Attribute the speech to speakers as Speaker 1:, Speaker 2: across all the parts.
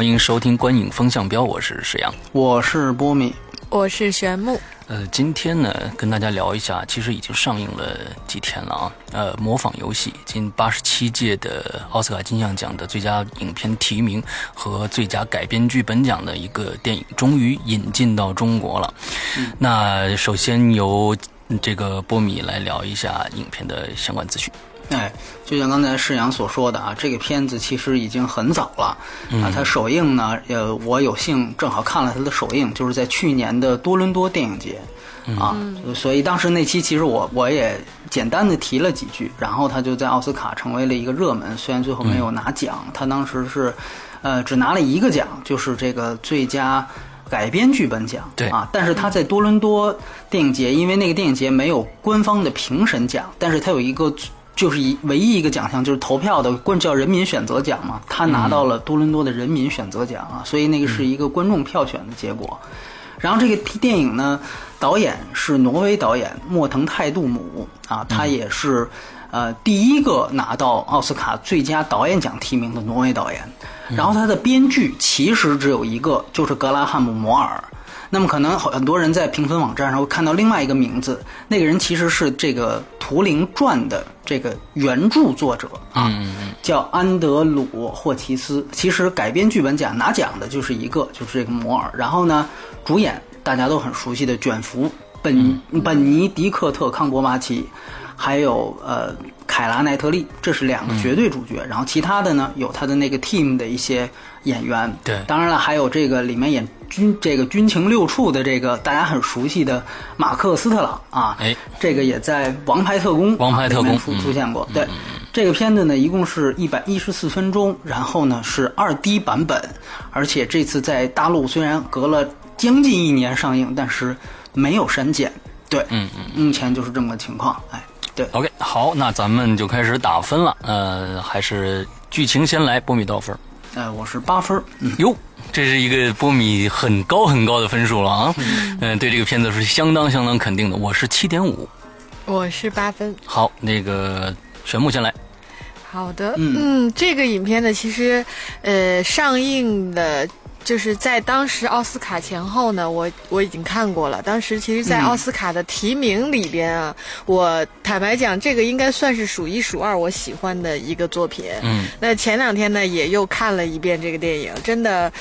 Speaker 1: 欢迎收听《观影风向标》，我是石阳。
Speaker 2: 我是波米，
Speaker 3: 我是玄木。
Speaker 1: 呃，今天呢，跟大家聊一下，其实已经上映了几天了啊。呃，模仿游戏，今八十七届的奥斯卡金像奖的最佳影片提名和最佳改编剧本奖的一个电影，终于引进到中国了。那首先由这个波米来聊一下影片的相关资讯。
Speaker 2: 哎，就像刚才世阳所说的啊，这个片子其实已经很早了啊。它首映呢，呃，我有幸正好看了它的首映，就是在去年的多伦多电影节啊。所以当时那期其实我我也简单的提了几句，然后它就在奥斯卡成为了一个热门，虽然最后没有拿奖，它当时是呃只拿了一个奖，就是这个最佳改编剧本奖。
Speaker 1: 对
Speaker 2: 啊，但是他在多伦多电影节，因为那个电影节没有官方的评审奖，但是他有一个。就是一唯一一个奖项，就是投票的，冠叫人民选择奖嘛。他拿到了多伦多的人民选择奖啊，所以那个是一个观众票选的结果。然后这个电影呢，导演是挪威导演莫腾泰杜姆啊，他也是呃第一个拿到奥斯卡最佳导演奖提名的挪威导演。然后他的编剧其实只有一个，就是格拉汉姆摩尔。那么可能很多人在评分网站上会看到另外一个名字，那个人其实是这个《图灵传》的这个原著作者啊，叫安德鲁·霍奇斯。其实改编剧本奖拿奖的就是一个，就是这个摩尔。然后呢，主演大家都很熟悉的卷福、本本尼迪克特·康伯巴奇，还有呃凯拉奈特利，这是两个绝对主角。然后其他的呢，有他的那个 team 的一些演员。
Speaker 1: 对，
Speaker 2: 当然了，还有这个里面演。军这个军情六处的这个大家很熟悉的马克斯特朗啊，
Speaker 1: 哎，
Speaker 2: 这个也在《王牌特工》
Speaker 1: 王牌特工
Speaker 2: 出出现过。对，这个片子呢，一共是一百一十四分钟，然后呢是二 D 版本，而且这次在大陆虽然隔了将近一年上映，但是没有删减。对，
Speaker 1: 嗯嗯，
Speaker 2: 目前就是这么个情况。哎，对
Speaker 1: ，OK，好，那咱们就开始打分了。呃，还是剧情先来，波米多少分？
Speaker 2: 呃，我是八分。嗯，
Speaker 1: 哟。这是一个波米很高很高的分数了啊！嗯，对这个片子是相当相当肯定的。我是七点五，
Speaker 3: 我是八分。
Speaker 1: 好，那个玄木先来。
Speaker 3: 好的，嗯，这个影片呢，其实呃上映的。就是在当时奥斯卡前后呢，我我已经看过了。当时其实，在奥斯卡的提名里边啊，我坦白讲，这个应该算是数一数二我喜欢的一个作品。
Speaker 1: 嗯，
Speaker 3: 那前两天呢，也又看了一遍这个电影，真的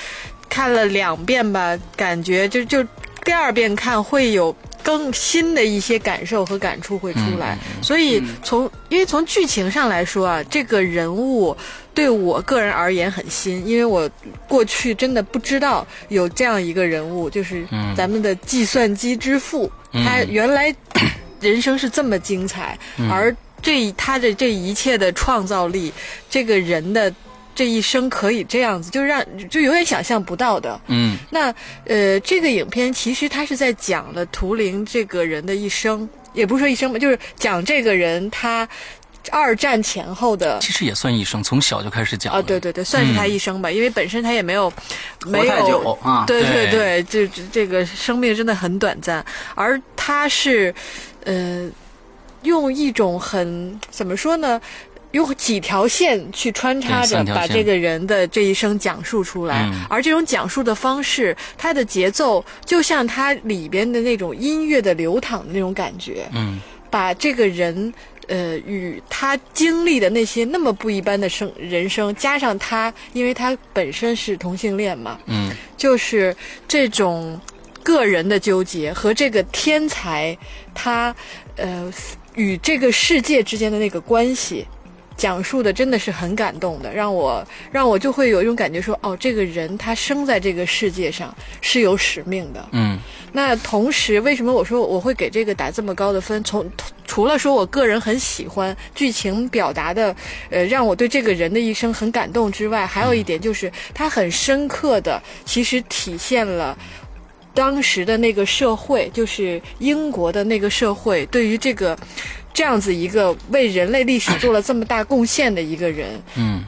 Speaker 3: 看了两遍吧，感觉就就第二遍看会有。更新的一些感受和感触会出来，所以从因为从剧情上来说啊，这个人物对我个人而言很新，因为我过去真的不知道有这样一个人物，就是咱们的计算机之父，他原来 人生是这么精彩，而这他的这一切的创造力，这个人的。这一生可以这样子，就让就永远想象不到的。
Speaker 1: 嗯，
Speaker 3: 那呃，这个影片其实他是在讲了图灵这个人的一生，也不是说一生吧，就是讲这个人他二战前后的。
Speaker 1: 其实也算一生，从小就开始讲
Speaker 3: 啊，对对对，算是他一生吧，因为本身他也没有没
Speaker 2: 有啊，
Speaker 3: 对对对，这这个生命真的很短暂，而他是呃用一种很怎么说呢？用几条线去穿插着把这个人的这一生讲述出来，而这种讲述的方式，它的节奏就像它里边的那种音乐的流淌的那种感觉。
Speaker 1: 嗯，
Speaker 3: 把这个人，呃，与他经历的那些那么不一般的生人生，加上他，因为他本身是同性恋嘛，
Speaker 1: 嗯，
Speaker 3: 就是这种个人的纠结和这个天才他，呃，与这个世界之间的那个关系。讲述的真的是很感动的，让我让我就会有一种感觉，说哦，这个人他生在这个世界上是有使命的。
Speaker 1: 嗯，
Speaker 3: 那同时，为什么我说我会给这个打这么高的分？从除了说我个人很喜欢剧情表达的，呃，让我对这个人的一生很感动之外，还有一点就是他很深刻的，其实体现了当时的那个社会，就是英国的那个社会，对于这个这样子一个为人类历史做了这么大贡献的一个人，
Speaker 1: 嗯。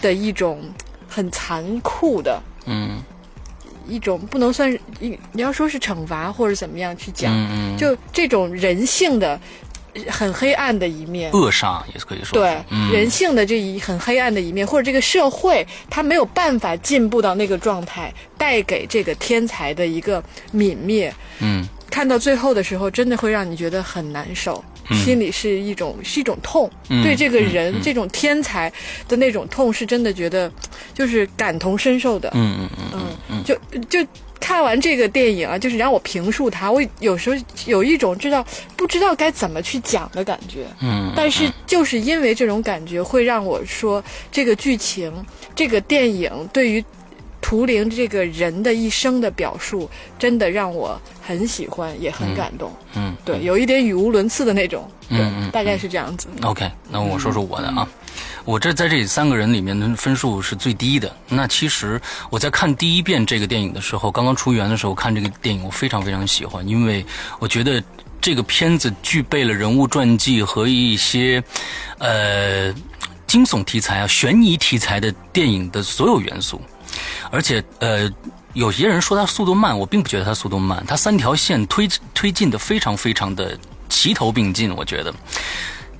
Speaker 3: 的一种很残酷的。
Speaker 1: 嗯。
Speaker 3: 一种不能算是你你要说是惩罚或者怎么样去讲，就这种人性的呃很黑暗的一面。
Speaker 1: 扼杀也是可以说
Speaker 3: 对、
Speaker 1: 嗯。
Speaker 3: 人性的这一很黑暗的一面，或者这个社会它没有办法进步到那个状态，带给这个天才的一个泯灭。
Speaker 1: 嗯。
Speaker 3: 看到最后的时候，真的会让你觉得很难受，心里是一种是一种痛，
Speaker 1: 嗯
Speaker 3: 对这个
Speaker 1: 嗯
Speaker 3: 人、
Speaker 1: 嗯
Speaker 3: 这种天才的那种痛，是真的觉得就是感同身受的。
Speaker 1: 嗯嗯嗯
Speaker 3: 嗯
Speaker 1: 嗯
Speaker 3: 就就看完这个电影啊，就是让我评述它，我有时候有一种知道不知道该怎么去讲的感觉。
Speaker 1: 嗯，
Speaker 3: 但是就是因为这种感觉，会让我说这个剧情、这个电影对于图灵这个人的一生的表述，真的让我很喜欢，也很感动。
Speaker 1: 嗯
Speaker 3: 对，有一点语无伦次的那种。对，
Speaker 1: 嗯嗯
Speaker 3: 大概是这样子。
Speaker 1: OK，那我说说我的啊，我这在这三个人里面的分数是最低的。那其实我在看第一遍这个电影的时候，刚刚出园的时候看这个电影，我非常非常喜欢，因为我觉得这个片子具备了人物传记和一些呃惊悚题材啊、悬疑题材的电影的所有元素，而且呃。有些人说它速度慢，我并不觉得它速度慢，它三条线推推进的非常非常的齐头并进，我觉得。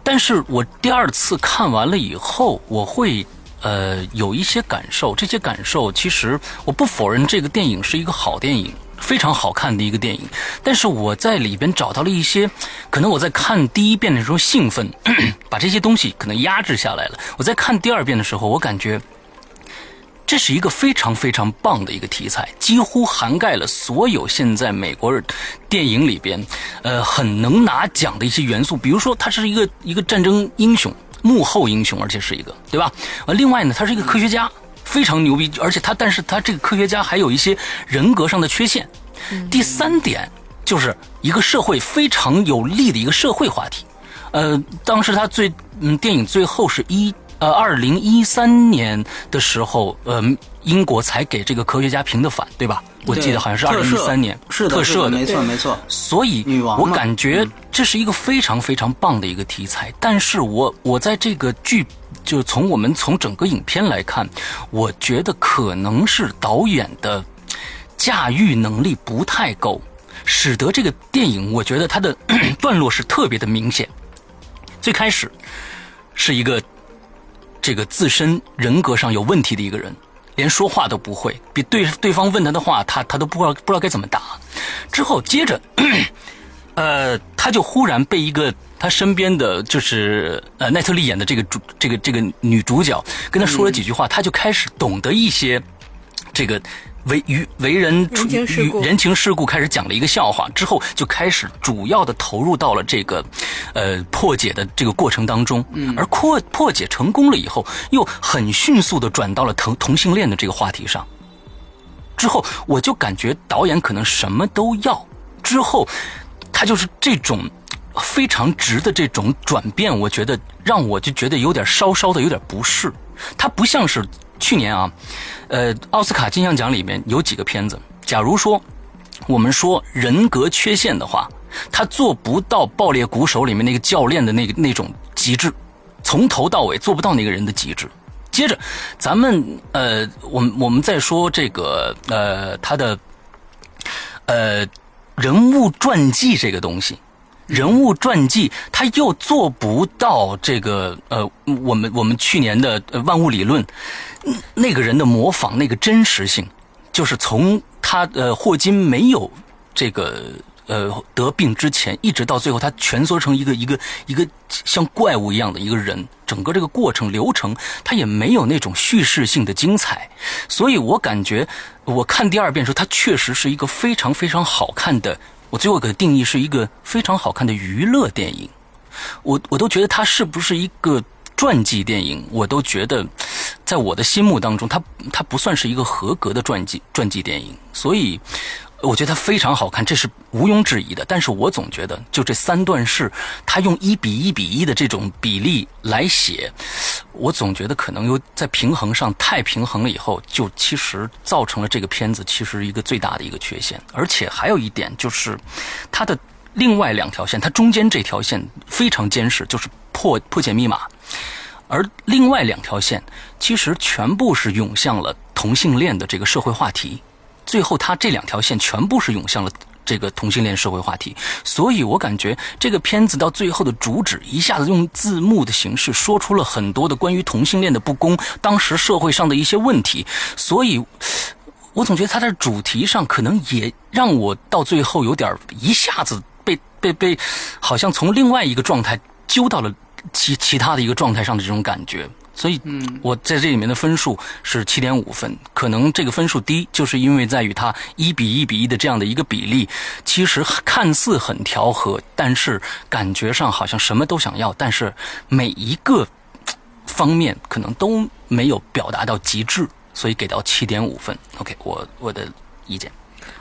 Speaker 1: 但是我第二次看完了以后，我会呃有一些感受，这些感受其实我不否认这个电影是一个好电影。非常好看的一个电影，但是我在里边找到了一些，可能我在看第一遍的时候兴奋，把这些东西可能压制下来了。我在看第二遍的时候，我感觉这是一个非常非常棒的一个题材，几乎涵盖了所有现在美国电影里边，呃，很能拿奖的一些元素。比如说，他是一个一个战争英雄，幕后英雄，而且是一个，对吧？呃，另外呢，他是一个科学家，非常牛逼，而且他，但是他这个科学家还有一些人格上的缺陷。第三点就是一个社会非常有利的一个社会话题。呃，当时他最嗯，电影最后是一呃二零一三年的时候，呃，英国才给这个科学家评的反，对吧？我记得好像是二零一三年
Speaker 2: 是，
Speaker 1: 特赦的，
Speaker 2: 没错没错。
Speaker 1: 所以我感觉这是一个非常非常棒的一个题材。但是我我在这个剧，就从我们从整个影片来看，我觉得可能是导演的驾驭能力不太够，使得这个电影我觉得它的 段落是特别的明显。最开始是一个这个自身人格上有问题的一个人，连说话都不会，比对对方问他的话，他他都不知道不知道该怎么答。之后接着，呃，他就忽然被一个他身边的就是呃奈特利演的这个主这个这个女主角跟他说了几句话，他就开始懂得一些这个。为与为人
Speaker 3: 人情世故
Speaker 1: 与人情世故开始讲了一个笑话之后，就开始主要的投入到了这个，呃破解的这个过程当中。嗯，而破破解成功了以后，又很迅速的转到了同同性恋的这个话题上。之后，我就感觉导演可能什么都要。之后，他就是这种非常直的这种转变，我觉得让我就觉得有点稍稍的有点不适。他不像是去年啊，呃，奥斯卡金像奖里面有几个片子，假如说我们说人格缺陷的话，他做不到《爆裂鼓手》里面那个教练的那个那种极致，从头到尾做不到那个人的极致。接着，咱们呃，我们我们再说这个呃，他的呃人物传记这个东西，人物传记他又做不到这个呃，我们我们去年的万物理论，那个人的模仿那个真实性，就是从他呃霍金没有这个呃得病之前，一直到最后他蜷缩成一个一个一个像怪物一样的一个人，整个这个过程流程，他也没有那种叙事性的精彩，所以我感觉我看第二遍的时候，它确实是一个非常非常好看的。我最后给它定义是一个非常好看的娱乐电影，我我都觉得它是不是一个传记电影，我都觉得，在我的心目当中，它它不算是一个合格的传记传记电影。所以，我觉得它非常好看，这是毋庸置疑的。但是我总觉得，就这三段式，他用一比一比一的这种比例来写，我总觉得可能有在平衡上太平衡了，以后就其实造成了这个片子其实一个最大的一个缺陷。而且还有一点就是，它的另外两条线，它中间这条线非常坚实，就是破破解密码。而另外两条线其实全部是涌向了同性恋的这个社会话题，最后它这两条线全部是涌向了这个同性恋社会话题，所以我感觉这个片子到最后的主旨一下子用字幕的形式说出了很多的关于同性恋的不公，当时社会上的一些问题，所以。我总觉得它在主题上可能也让我到最后有点一下子被被被，好像从另外一个状态揪到了其其他的一个状态上的这种感觉。所以，嗯，我在这里面的分数是七点五分，可能这个分数低，就是因为在于它一比一比一的这样的一个比例，其实看似很调和，但是感觉上好像什么都想要，但是每一个方面可能都没有表达到极致。所以给到七点五分，OK，我我的意见。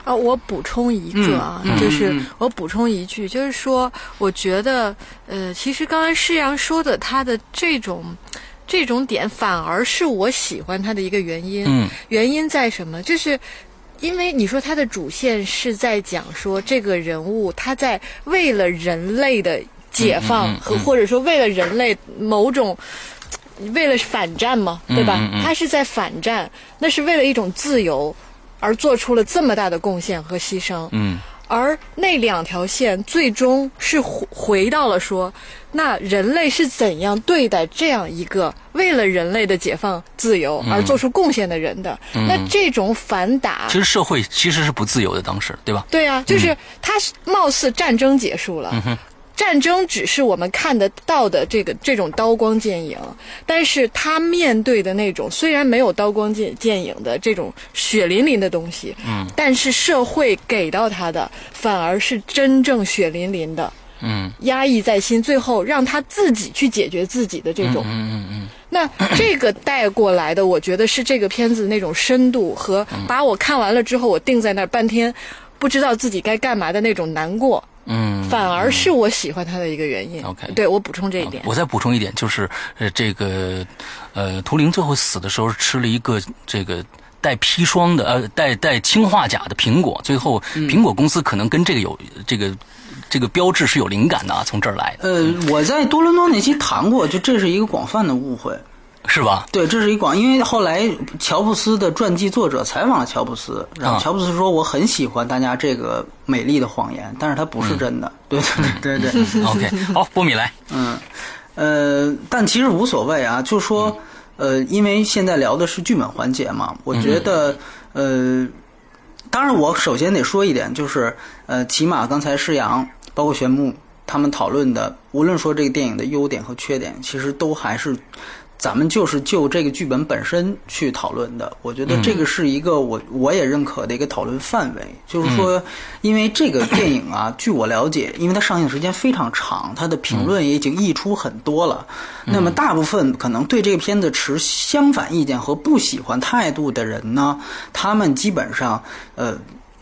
Speaker 3: 啊，我补充一个啊，
Speaker 2: 嗯、
Speaker 3: 就是我补充一句，就是说，我觉得，呃，其实刚才施阳说的他的这种这种点，反而是我喜欢他的一个原因。
Speaker 1: 嗯，
Speaker 3: 原因在什么？就是因为你说他的主线是在讲说这个人物他在为了人类的解放和、
Speaker 1: 嗯嗯嗯、
Speaker 3: 或者说为了人类某种。为了反战嘛，对吧？
Speaker 1: 嗯嗯嗯
Speaker 3: 他是在反战，那是为了一种自由而做出了这么大的贡献和牺牲。
Speaker 1: 嗯，
Speaker 3: 而那两条线最终是回回到了说，那人类是怎样对待这样一个为了人类的解放、自由而做出贡献的人的？
Speaker 1: 嗯、
Speaker 3: 那这种反打，
Speaker 1: 其实社会其实是不自由的，当时对吧？
Speaker 3: 对啊，就是他貌似战争结束了。
Speaker 1: 嗯
Speaker 3: 战争只是我们看得到的这个这种刀光剑影，但是他面对的那种虽然没有刀光剑剑影的这种血淋淋的东西，
Speaker 1: 嗯，
Speaker 3: 但是社会给到他的反而是真正血淋淋的，
Speaker 1: 嗯，
Speaker 3: 压抑在心，最后让他自己去解决自己的这种，
Speaker 1: 嗯嗯嗯
Speaker 3: 那这个带过来的，我觉得是这个片子那种深度和把我看完了之后，我定在那儿半天，不知道自己该干嘛的那种难过。
Speaker 1: 嗯，
Speaker 3: 反而是我喜欢他的一个原因。
Speaker 1: OK
Speaker 3: 对我补充这一点。
Speaker 1: 我再补充一点，就是呃，这个呃，图灵最后死的时候吃了一个这个带砒霜的呃带带氰化钾的苹果，最后苹果公司可能跟这个有这个这个标志是有灵感的啊，从这儿来的，
Speaker 2: 呃，我在多伦多那期谈过，就这是一个广泛的误会。
Speaker 1: 是吧？
Speaker 2: 对，这是一广，因为后来乔布斯的传记作者采访了乔布斯，然后
Speaker 1: 啊
Speaker 2: 乔布斯说我很喜欢大家这个美丽的谎言，但是它不是真的。对对对对，
Speaker 1: OK，好，波米来，
Speaker 2: 嗯，呃，但其实无所谓啊，就说呃，因为现在聊的是剧本环节嘛，我觉得呃，当然我首先得说一点，就是呃，起码刚才施阳包括玄牧他们讨论的，无论说这个电影的优点和缺点，其实都还是。咱们就是就这个剧本本身去讨论的，我觉得这个是一个我我也认可的一个讨论范围。就是说，因为这个电影啊，据我了解，因为它上映时间非常长，它的评论也已经溢出很多了。那么大部分可能对这个片子持相反意见和不喜欢态度的人呢，他们基本上呃。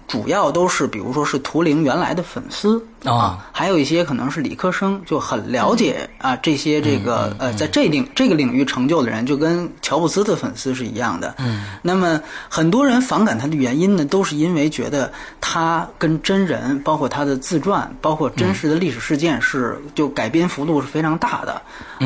Speaker 2: 主要都是，比如说是图灵原来的粉丝
Speaker 1: 啊，
Speaker 2: 还有一些可能是理科生，就很了解啊这些这个呃在这领这个领域成就的人，就跟乔布斯的粉丝是一样的。
Speaker 1: 嗯，
Speaker 2: 那么很多人反感他的原因呢，都是因为觉得他跟真人，包括他的自传，包括真实的历史事件是就改编幅度是非常大的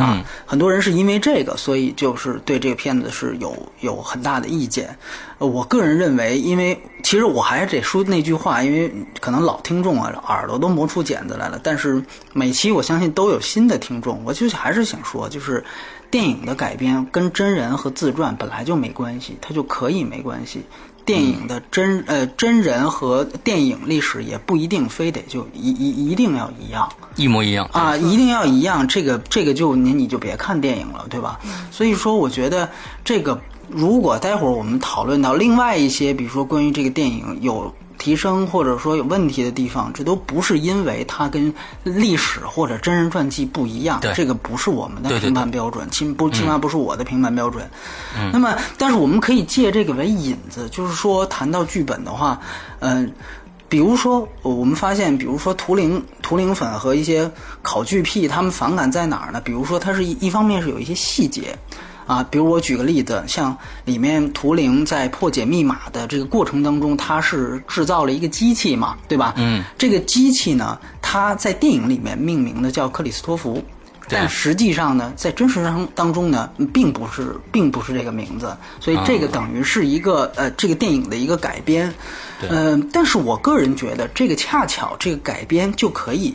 Speaker 2: 啊。
Speaker 1: 嗯
Speaker 2: 很多人是因为这个，所以就是对这个片子是有有很大的意见。呃我个人认为，因为其实我还是得说那句话，因为可能老听众啊耳朵都磨出茧子来了，但是每期我相信都有新的听众，我就还是想说，就是电影的改编跟真人和自传本来就没关系，它就可以没关系。电影的真呃真人和电影历史也不一定非得就一一一定要一样。
Speaker 1: 一模一样
Speaker 2: 啊，一定要一样，这个这个就你你就别看电影了，对吧？所以说，我觉得这个如果待会儿我们讨论到另外一些，比如说关于这个电影有提升或者说有问题的地方，这都不是因为它跟历史或者真人传记不一样，这个不是我们的评判标准，起不起码不是我的评判标准。那么，但是我们可以借这个为引子，就是说谈到剧本的话，嗯、比如说，呃我们发现，比如说图灵图灵粉和一些考据癖，他们反感在哪儿呢？比如说，它是一一方面是有一些细节，啊，比如我举个例子，像里面图灵在破解密码的这个过程当中，他是制造了一个机器嘛，对吧？
Speaker 1: 嗯，
Speaker 2: 这个机器呢，它在电影里面命名的叫克里斯托弗。但实际上呢，在真实当当中呢，并不是，并不是这个名字，所以这个等于是一个、呃，这个电影的一个改编。
Speaker 1: 嗯
Speaker 2: 呃，但是我个人觉得，这个恰巧这个改编就可以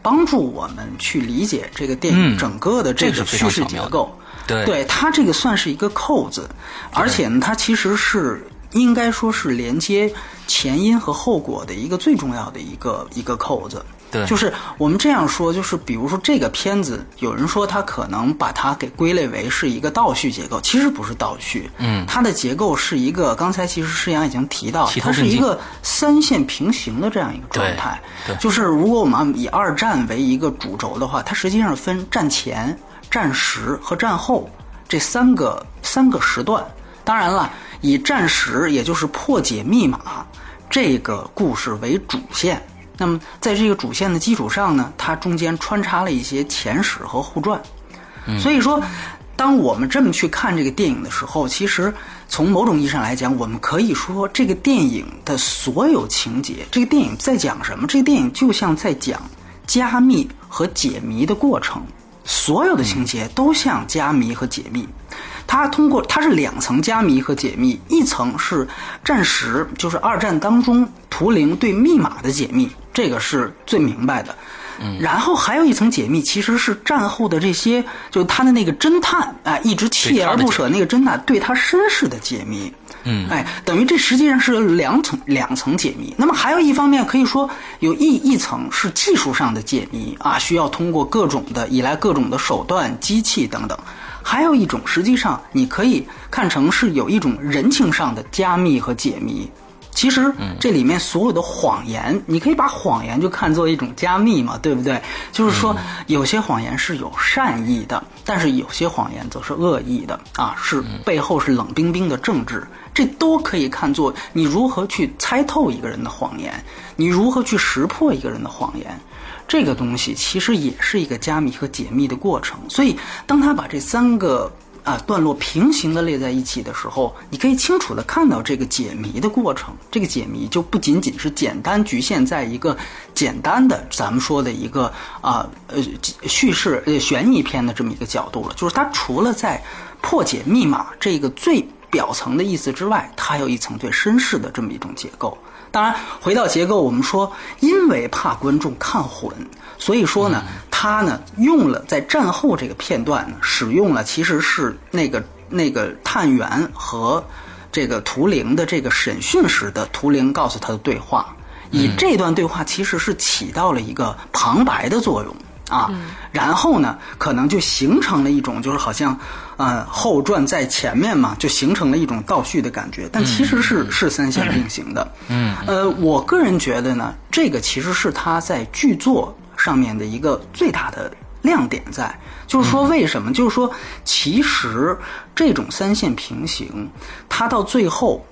Speaker 2: 帮助我们去理解这个电影
Speaker 1: 嗯
Speaker 2: 整个的这个叙事结构。
Speaker 1: 对。
Speaker 2: 对，它这个算是一个扣子，而且呢，它其实是应该说是连接前因和后果的一个最重要的一个一个扣子。
Speaker 1: 对。
Speaker 2: 就是我们这样说，就是比如说这个片子，有人说它可能把它给归类为是一个倒叙结构，其实不是倒叙，
Speaker 1: 嗯。
Speaker 2: 它的结构是一个，刚才其实施阳已经提到，它是一个三线平行的这样一个状态。
Speaker 1: 对对。
Speaker 2: 就是如果我们以二战为一个主轴的话，它实际上分战前、战时和战后这三个三个时段。当然了，以战时也就是破解密码这个故事为主线。那么在这个主线的基础上呢，它中间穿插了一些前史和后传。所以说，当我们这么去看这个电影的时候，其实从某种意义上来讲，我们可以说这个电影的所有情节，这个电影在讲什么？这个电影就像在讲加密和解谜的过程，所有的情节都像加密和解密。它通过它是两层加密和解密，一层是战时，就是二战当中图灵对密码的解密，这个是最明白的。然后还有一层解密，其实是战后的这些，就他的那个侦探啊、一直锲而不舍那个侦探对他身世的解密。
Speaker 1: 嗯，
Speaker 2: 哎，等于这实际上是两层两层解密。那么还有一方面可以说有一一层是技术上的解密啊，需要通过各种的依赖各种的手段、机器等等。还有一种，实际上你可以看成是有一种人情上的加密和解密。其实这里面所有的谎言，你可以把谎言就看作一种加密嘛，对不对？就是说，有些谎言是有善意的，但是有些谎言则是恶意的啊，是背后是冷冰冰的政治，这都可以看作你如何去猜透一个人的谎言，你如何去识破一个人的谎言。这个东西其实也是一个加密和解密的过程，所以当他把这三个啊段落平行的列在一起的时候，你可以清楚的看到这个解谜的过程。这个解谜就不仅仅是简单局限在一个简单的咱们说的一个啊呃叙事呃悬疑片的这么一个角度了，就是它除了在破解密码这个最表层的意思之外，它还有一层对身世的这么一种结构。当然，回到结构，我们说，因为怕观众看混，所以说呢，他呢用了在战后这个片段呢，使用了其实是那个那个探员和这个图灵的这个审讯时的图灵告诉他的对话，以这段对话其实是起到了一个旁白的作用。啊，然后呢，可能就形成了一种，就是好像，呃，后传在前面嘛，就形成了一种倒叙的感觉，但其实是是三线并行的。嗯，呃，我个人觉得呢，这个其实是他在剧作上面的一个最大的亮点在，就是说为什么？就是说，其实这种三线平行，它到最后，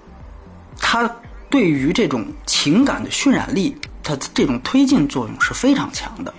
Speaker 2: 它对于这种情感的渲染力，它这种推进作用是非常强的。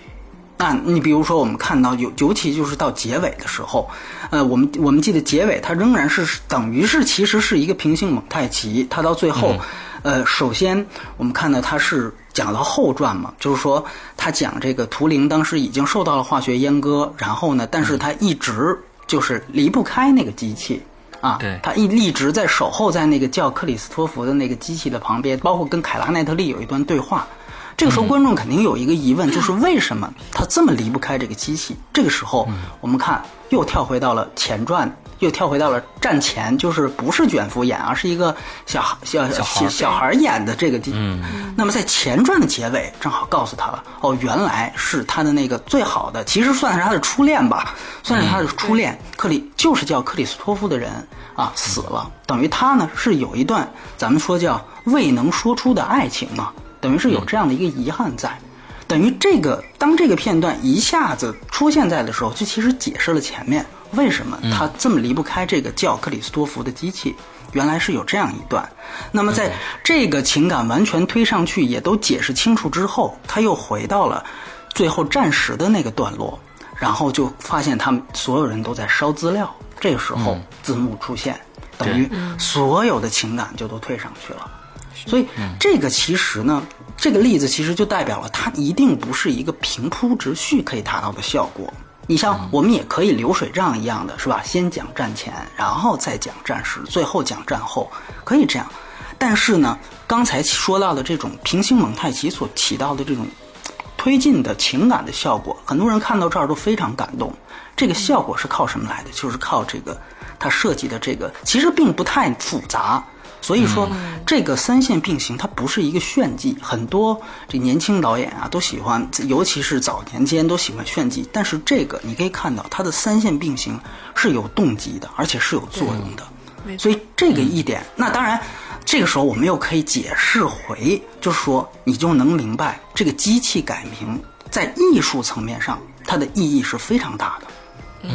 Speaker 2: 那你比如说，我们看到尤尤其就是到结尾的时候，呃，我们我们记得结尾它仍然是等于是其实是一个平行蒙太奇，它到最后，呃，首先我们看到它是讲到后传嘛，就是说他讲这个图灵当时已经受到了化学阉割，然后呢，但是他一直就是离不开那个机器。啊，
Speaker 1: 对
Speaker 2: 他一一直在守候在那个叫克里斯托弗的那个机器的旁边，包括跟凯拉奈特利有一段对话。这个时候，观众肯定有一个疑问，就是为什么他这么离不开这个机器？这个时候，我们看又跳回到了前传又跳回到了战前，就是不是卷福演，而是一个小孩小
Speaker 1: 小
Speaker 2: 小孩演的这个机。
Speaker 1: 嗯，
Speaker 2: 那么在前传的结尾，正好告诉他了，哦，原来是他的那个最好的，其实算是他的初恋吧，算是他的初恋，克里就是叫克里斯托夫的人啊死了，等于他呢是有一段咱们说叫未能说出的爱情嘛，等于是有这样的一个遗憾在。等于这个，当这个片段一下子出现在的时候，就其实解释了前面为什么他这么离不开这个叫克里斯多夫的机器，原来是有这样一段。那么在这个情感完全推上去，也都解释清楚之后，他又回到了最后战时的那个段落，然后就发现他们所有人都在烧资料。这个时候字幕出现，等于所有的情感就都推上去了。所以这个其实呢，这个例子其实就代表了它一定不是一个平铺直叙可以达到的效果。你像我们也可以流水账一样的是吧？先讲战前，然后再讲战时，最后讲战后，可以这样。但是呢，刚才说到的这种平行蒙太奇所起到的这种推进的情感的效果，很多人看到这儿都非常感动。这个效果是靠什么来的？就是靠这个它设计的这个，其实并不太复杂。所以说，这个三线并行它不是一个炫技，很多这年轻导演啊都喜欢，尤其是早年间都喜欢炫技。但是这个你可以看到，它的三线并行是有动机的，而且是有作用的。所以这个一点，那当然，这个时候我们又可以解释回，就是说你就能明白，这个机器改名在艺术层面上它的意义是非常大的。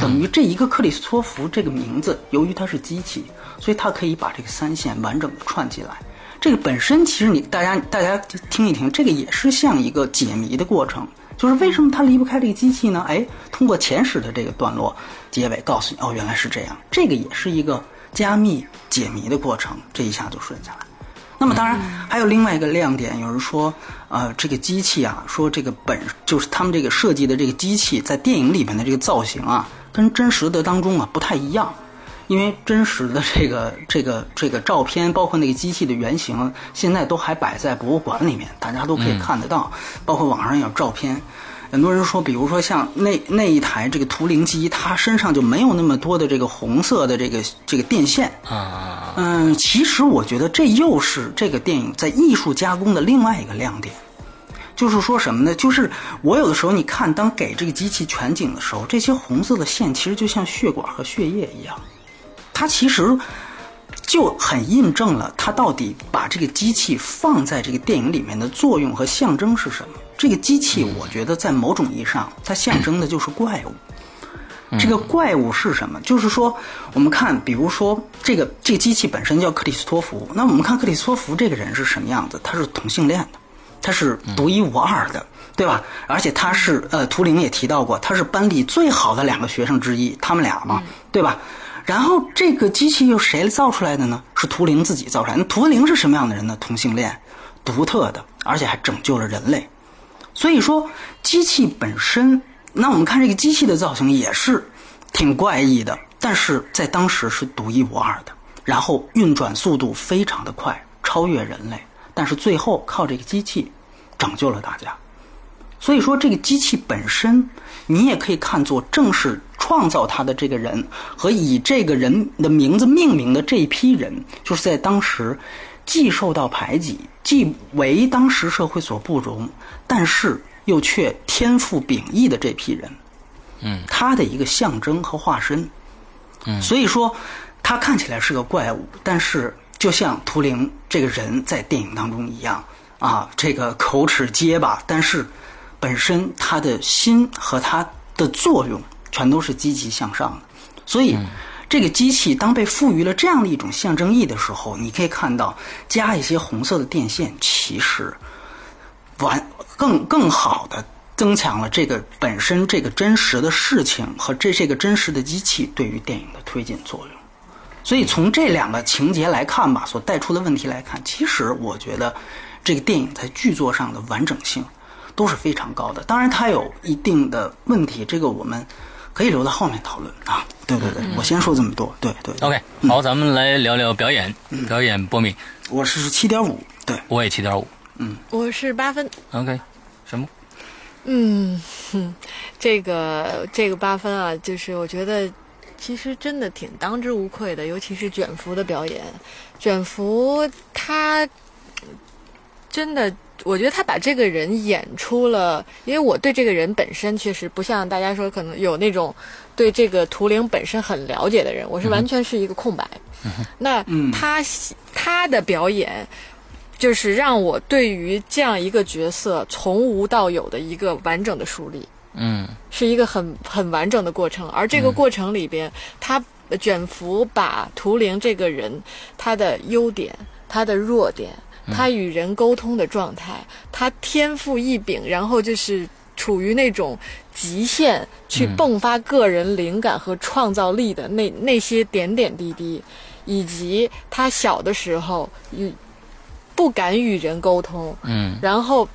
Speaker 2: 等于这一个克里斯托弗这个名字，由于它是机器，所以它可以把这个三线完整的串起来。这个本身其实你大家大家听一听，这个也是像一个解谜的过程，就是为什么它离不开这个机器呢？哎，通过前史的这个段落结尾告诉你，哦，原来是这样。这个也是一个加密解谜的过程，这一下就顺下来。那么当然还有另外一个亮点，有人说，呃，这个机器啊，说这个本就是他们这个设计的这个机器，在电影里面的这个造型啊，跟真实的当中啊不太一样，因为真实的这个这个这个照片，包括那个机器的原型，现在都还摆在博物馆里面，大家都可以看得到，包括网上有照片。很多人说，比如说像那那一台这个图灵机，它身上就没有那么多的这个红色的这个这个电线
Speaker 1: 啊。
Speaker 2: 嗯，其实我觉得这又是这个电影在艺术加工的另外一个亮点，就是说什么呢？就是我有的时候你看，当给这个机器全景的时候，这些红色的线其实就像血管和血液一样，它其实就很印证了它到底把这个机器放在这个电影里面的作用和象征是什么。这个机器，我觉得在某种意义上，它象征的就是怪物。这个怪物是什么？就是说，我们看，比如说这个这个机器本身叫克里斯托弗，那我们看克里斯托弗这个人是什么样子？他是同性恋的，他是独一无二的，对吧？而且他是呃，图灵也提到过，他是班里最好的两个学生之一，他们俩嘛，对吧？然后这个机器又谁造出来的呢？是图灵自己造出来。那图灵是什么样的人呢？同性恋，独特的，而且还拯救了人类。所以说，机器本身，那我们看这个机器的造型也是挺怪异的，但是在当时是独一无二的。然后运转速度非常的快，超越人类，但是最后靠这个机器拯救了大家。所以说，这个机器本身，你也可以看作正是创造他的这个人和以这个人的名字命名的这一批人，就是在当时既受到排挤，既为当时社会所不容，但是又却天赋秉异的这批人，
Speaker 1: 嗯，
Speaker 2: 他的一个象征和化身。
Speaker 1: 嗯，
Speaker 2: 所以说，他看起来是个怪物，但是就像图灵这个人在电影当中一样啊，这个口齿结巴，但是本身他的心和他的作用全都是积极向上的。所以，这个机器当被赋予了这样的一种象征意义的时候，你可以看到加一些红色的电线，其实完更更好的增强了这个本身这个真实的事情和这这个真实的机器对于电影的推进作用。所以从这两个情节来看吧，所带出的问题来看，其实我觉得这个电影在剧作上的完整性都是非常高的。当然，它有一定的问题，这个我们可以留到后面讨论啊。对对对，我先说这么多。对对
Speaker 1: OK，好，咱们来聊聊表演。表演波米，
Speaker 2: 我是七点五，对，
Speaker 1: 我也七点五。
Speaker 3: 嗯我是八分。
Speaker 1: OK，什么？
Speaker 3: 嗯，哼，这个这个八分啊，就是我觉得其实真的挺当之无愧的，尤其是卷福的表演。卷福他真的，我觉得他把这个人演出了，因为我对这个人本身确实不像大家说可能有那种对这个图灵本身很了解的人，我是完全是一个空白。那他他的表演。就是让我对于这样一个角色从无到有的一个完整的梳理，
Speaker 1: 嗯，
Speaker 3: 是一个很很完整的过程。而这个过程里边，他卷福把图灵这个人他的优点、他的弱点、他与人沟通的状态、他天赋异禀，然后就是处于那种极限去迸发个人灵感和创造力的那那些点点滴滴，以及他小的时候与。不敢与人沟通，
Speaker 1: 嗯，
Speaker 3: 然后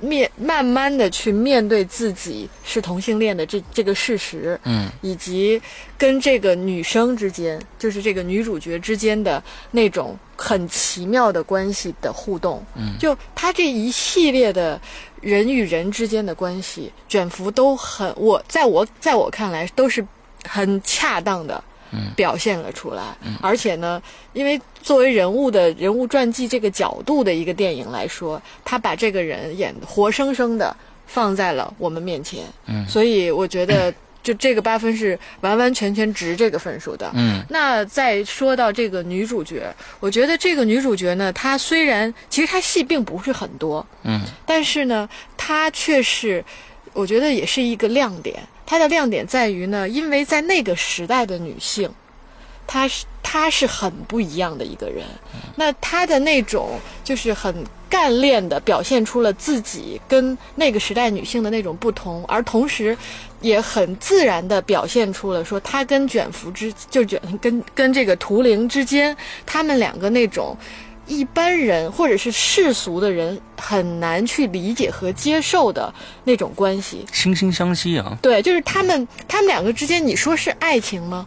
Speaker 3: 面慢慢的去面对自己是同性恋的这这个事实，
Speaker 1: 嗯，
Speaker 3: 以及跟这个女生之间，就是这个女主角之间的那种很奇妙的关系的互动，
Speaker 1: 嗯，
Speaker 3: 就他这一系列的人与人之间的关系卷福都很，我在我在我看来都是很恰当的。表现了出来，而且呢，因为作为人物的人物传记这个角度的一个电影来说，他把这个人演活生生的放在了我们面前，
Speaker 1: 嗯，
Speaker 3: 所以我觉得就这个八分是完完全全值这个分数的，
Speaker 1: 嗯。
Speaker 3: 那再说到这个女主角，我觉得这个女主角呢，她虽然其实她戏并不是很多，
Speaker 1: 嗯，
Speaker 3: 但是呢，她却是我觉得也是一个亮点。它的亮点在于呢，因为在那个时代的女性，她是他是很不一样的一个人。那他的那种就是很干练的表现出了自己跟那个时代女性的那种不同，而同时也很自然的表现出了说他跟卷福之就卷跟跟这个图灵之间，他们两个那种。一般人或者是世俗的人很难去理解和接受的那种关系，
Speaker 1: 惺惺相惜啊。
Speaker 3: 对，就是他们，他们两个之间，你说是爱情吗？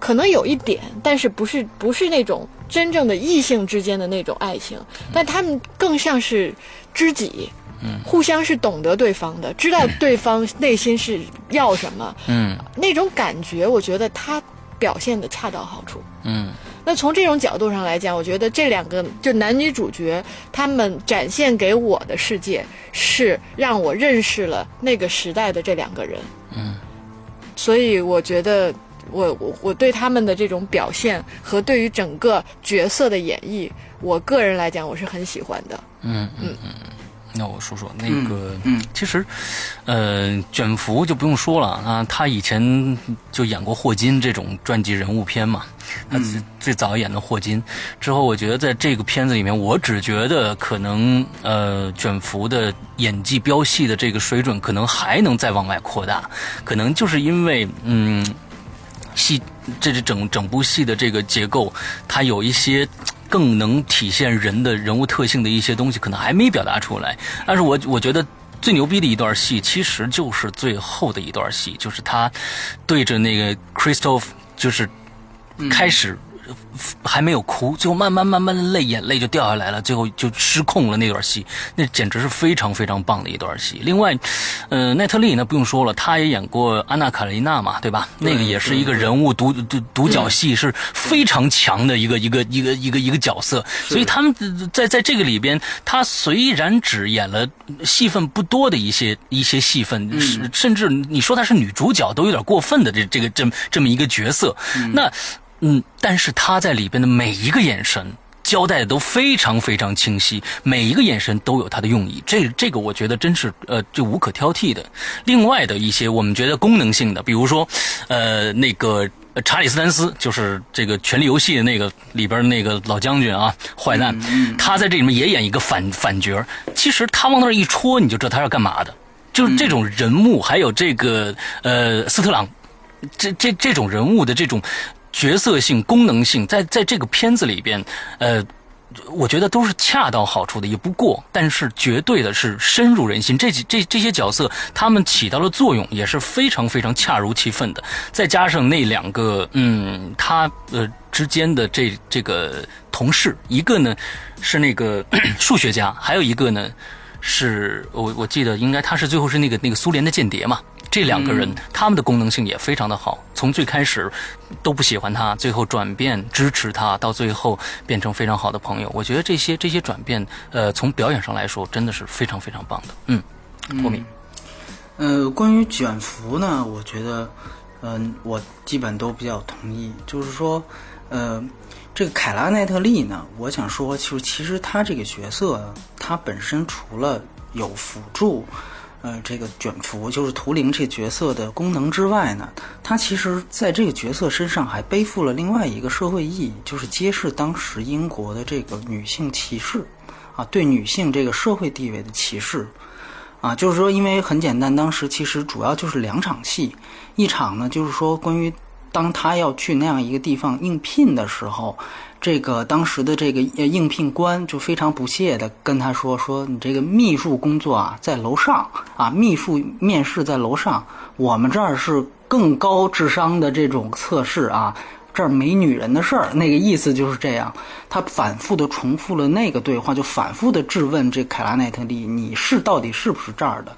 Speaker 3: 可能有一点，但是不是不是那种真正的异性之间的那种爱情，但他们更像是知己，
Speaker 1: 嗯，
Speaker 3: 互相是懂得对方的，知道对方内心是要什么，
Speaker 1: 嗯，
Speaker 3: 那种感觉，我觉得他表现的恰到好处，
Speaker 1: 嗯。
Speaker 3: 那从这种角度上来讲，我觉得这两个就男女主角，他们展现给我的世界是让我认识了那个时代的这两个人。
Speaker 1: 嗯，
Speaker 3: 所以我觉得我我我对他们的这种表现和对于整个角色的演绎，我个人来讲我是很喜欢的。
Speaker 1: 嗯嗯嗯。那我说说那个，
Speaker 2: 嗯，
Speaker 1: 其实，呃，卷福就不用说了啊，他以前就演过霍金这种传记人物片嘛，他最最早演的霍金，之后我觉得在这个片子里面，我只觉得可能呃，卷福的演技飙戏的这个水准可能还能再往外扩大，可能就是因为嗯，戏这是整整部戏的这个结构，它有一些。更能体现人的人物特性的一些东西，可能还没表达出来。但是我我觉得最牛逼的一段戏，其实就是最后的一段戏，就是他对着那个 Christoph，就是开始。还没有哭，最后慢慢慢慢的泪眼泪就掉下来了，最后就失控了那段戏，那简直是非常非常棒的一段戏。另外，呃，奈特利呢不用说了，她也演过安娜卡列娜嘛，对吧？那个也是一个人物独独独角戏，是非常强的一个一个一个一个一个角色。所以他们在在这个里边，他虽然只演了戏份不多的一些一些戏份，甚至你说她是女主角都有点过分的这这个这么这么一个角色，那。嗯，但是他在里边的每一个眼神交代的都非常非常清晰，每一个眼神都有他的用意，这这个我觉得真是呃就无可挑剔的。另外的一些我们觉得功能性的，比如说，呃那个查理斯丹斯，就是这个《权力游戏》的那个里边那个老将军啊，坏蛋，他在这里面也演一个反反角，其实他往那儿一戳，你就知道他要干嘛的，就是这种人物，还有这个呃斯特朗，这这这种人物的这种。角色性、功能性，在在这个片子里边，呃，我觉得都是恰到好处的，也不过，但是绝对的是深入人心。这几这这些角色，他们起到的作用也是非常非常恰如其分的。再加上那两个，嗯，他呃之间的这这个同事，一个呢是那个 数学家，还有一个呢是我我记得应该他是最后是那个那个苏联的间谍嘛。这两个人他们的功能性也非常的好，从最开始都不喜欢他，最后转变支持他，到最后变成非常好的朋友。我觉得这些这些转变，呃，从表演上来说，真的是非常非常棒的。嗯，托米，
Speaker 2: 呃，关于卷福呢，我觉得，嗯、我基本都比较同意。就是说，呃，这个凯拉奈特利呢，我想说，就是其实他这个角色啊，他本身除了有辅助，呃，这个卷福就是图灵这角色的功能之外呢，他其实在这个角色身上还背负了另外一个社会意义，就是揭示当时英国的这个女性歧视，啊，对女性这个社会地位的歧视。啊，就是说，因为很简单，当时其实主要就是两场戏，一场呢就是说关于当他要去那样一个地方应聘的时候，这个当时的这个呃应聘官就非常不屑的跟他说说你这个秘书工作啊在楼上啊，秘书面试在楼上，我们这儿是更高智商的这种测试啊。这儿没女人的事儿，那个意思就是这样。他反复的重复了那个对话，就反复的质问这凯拉奈特利：“你是到底是不是这儿的？”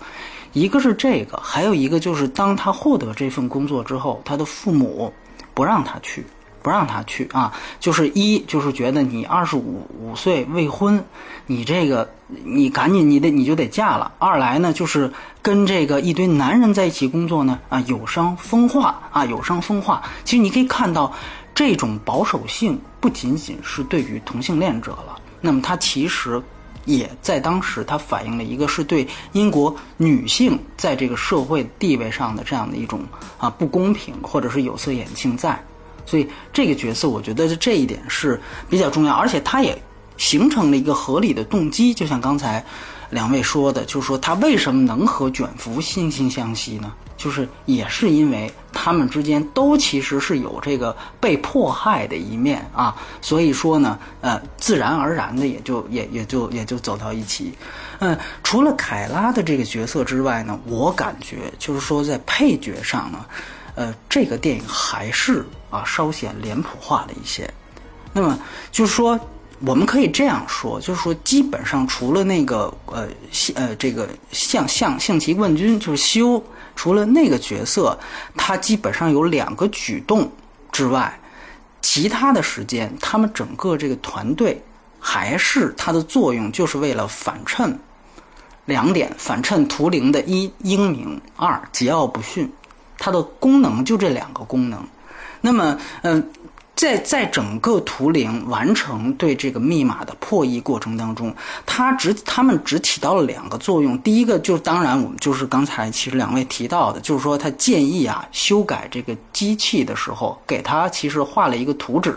Speaker 2: 一个是这个，还有一个就是当他获得这份工作之后，他的父母不让他去，不让他去啊。就是一就是觉得你二十五五岁未婚，你这个你赶紧你得你就得嫁了。二来呢就是跟这个一堆男人在一起工作呢啊有伤风化啊有伤风化。其实你可以看到这种保守性不仅仅是对于同性恋者了，那么它其实。也在当时，它反映了一个是对英国女性在这个社会地位上的这样的一种啊不公平，或者是有色眼镜在。所以这个角色，我觉得这一点是比较重要，而且它也形成了一个合理的动机。就像刚才两位说的，就是说他为什么能和卷福惺惺相惜呢？就是也是因为他们之间都其实是有这个被迫害的一面啊，所以说呢，呃，自然而然的也就也也就也就走到一起。嗯，除了凯拉的这个角色之外呢，我感觉就是说在配角上呢，呃，这个电影还是啊稍显脸谱化了一些。那么就是说。我们可以这样说，就是说，基本上除了那个呃呃这个象象象棋冠军就是修，除了那个角色，他基本上有两个举动之外，其他的时间，他们整个这个团队还是他的作用就是为了反衬两点：反衬图灵的一英明，二桀骜不驯。它的功能就这两个功能。那么，嗯、在在整个图灵完成对这个密码的破译过程当中，它只他们只起到了两个作用。第一个就是当然我们就是刚才其实两位提到的，就是说他建议啊修改这个机器的时候，给他其实画了一个图纸。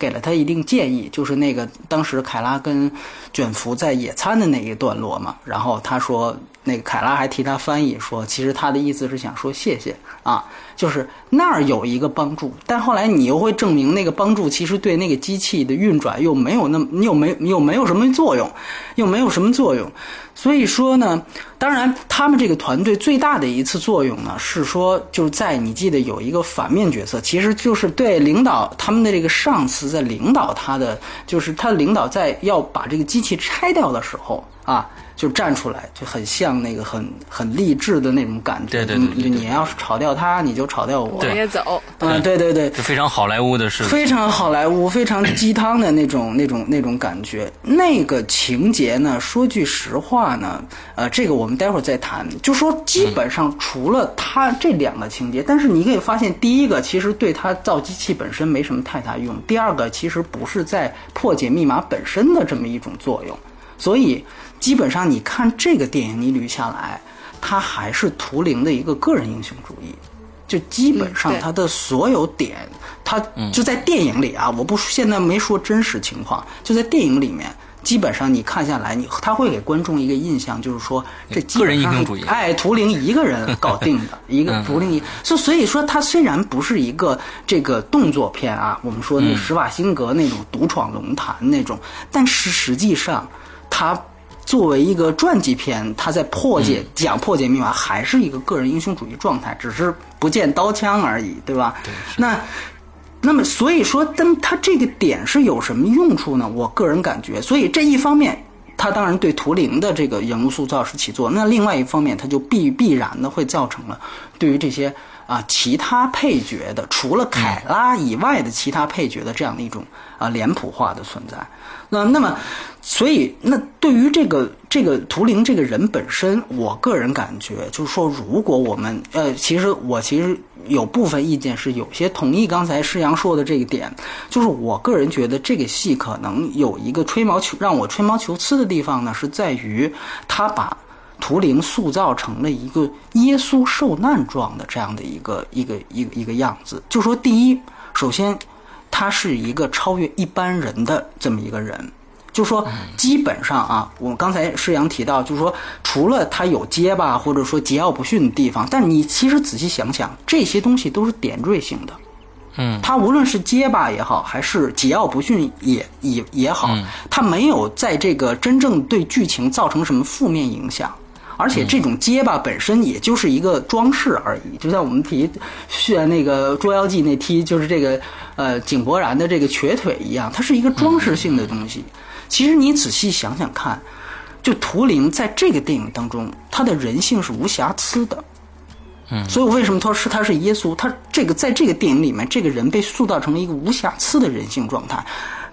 Speaker 2: 给了他一定建议，就是那个当时凯拉跟卷福在野餐的那一段落嘛，然后他说，那个凯拉还替他翻译说，其实他的意思是想说谢谢啊，就是那儿有一个帮助，但后来你又会证明那个帮助其实对那个机器的运转又没有那么又没又没有什么作用，又没有什么作用，所以说呢，当然他们这个团队最大的一次作用呢是说，就是在你记得有一个反面角色，其实就是对领导他们的这个上司在领导他的，就是他领导在要把这个机器拆掉的时候啊。就站出来，就很像那个很很励志的那种感觉。
Speaker 1: 对对对对对
Speaker 2: 你你要是炒掉他，你就炒掉我。
Speaker 3: 我也走。
Speaker 2: 嗯，对对对，
Speaker 1: 就非常好莱坞的事。
Speaker 2: 非常好莱坞、非常鸡汤的那种、那种、那种感觉。那个情节呢，说句实话呢，呃，这个我们待会儿再谈。就说基本上除了它这两个情节，但是你可以发现，第一个其实对它造机器本身没什么太大用，第二个其实不是在破解密码本身的这么一种作用。所以基本上你看这个电影，你捋下来，他还是图灵的一个个人英雄主义。就基本上他的所有点，他就在电影里啊，我不现在没说真实情况，就在电影里面，基本上你看下来，你他会给观众一个印象，就是说这基
Speaker 1: 个人
Speaker 2: 本上是
Speaker 1: 英雄主义
Speaker 2: 哎，图灵一个人搞定的，一个图灵一，所所以说他虽然不是一个这个动作片啊，我们说那施瓦辛格那种独闯龙潭那种，但是实际上它。作为一个传记片，它在破解、讲破解密码，还是一个个人英雄主义状态，只是不见刀枪而已，对吧？对。那那么所以说，但它这个点是有什么用处呢？我个人感觉，所以这一方面他当然对图灵的这个人物塑造是起作用，那另外一方面，他就必必然的会造成了对于这些啊其他配角的，除了凯拉以外的其他配角的这样的一种啊脸谱化的存在。那那么，所以那对于这个这个图灵这个人本身，我个人感觉就是说，如果我们呃，其实我其实有部分意见是有些同意刚才施阳说的这个点，就是我个人觉得这个戏可能有一个吹毛求让我吹毛求疵的地方呢，是在于他把图灵塑造成了一个耶稣受难状的这样的一个一个一个一个样子。就说第一，首先。他是一个超越一般人的这么一个人，就说基本上啊，我刚才施阳提到，就是说除了他有结巴或者说桀骜不驯的地方，但你其实仔细想想，这些东西都是点缀性的。
Speaker 1: 嗯，
Speaker 2: 他无论是结巴也好，还是桀骜不驯也也也好，他没有在这个真正对剧情造成什么负面影响。而且这种结巴本身也就是一个装饰而已，就像我们提学那个《捉妖记》那踢，就是这个呃井柏然的这个瘸腿一样，它是一个装饰性的东西。其实你仔细想想看，就图灵在这个电影当中，他的人性是无瑕疵的。
Speaker 1: 嗯，
Speaker 2: 所以我为什么说是他是耶稣？他这个在这个电影里面，这个人被塑造成了一个无瑕疵的人性状态。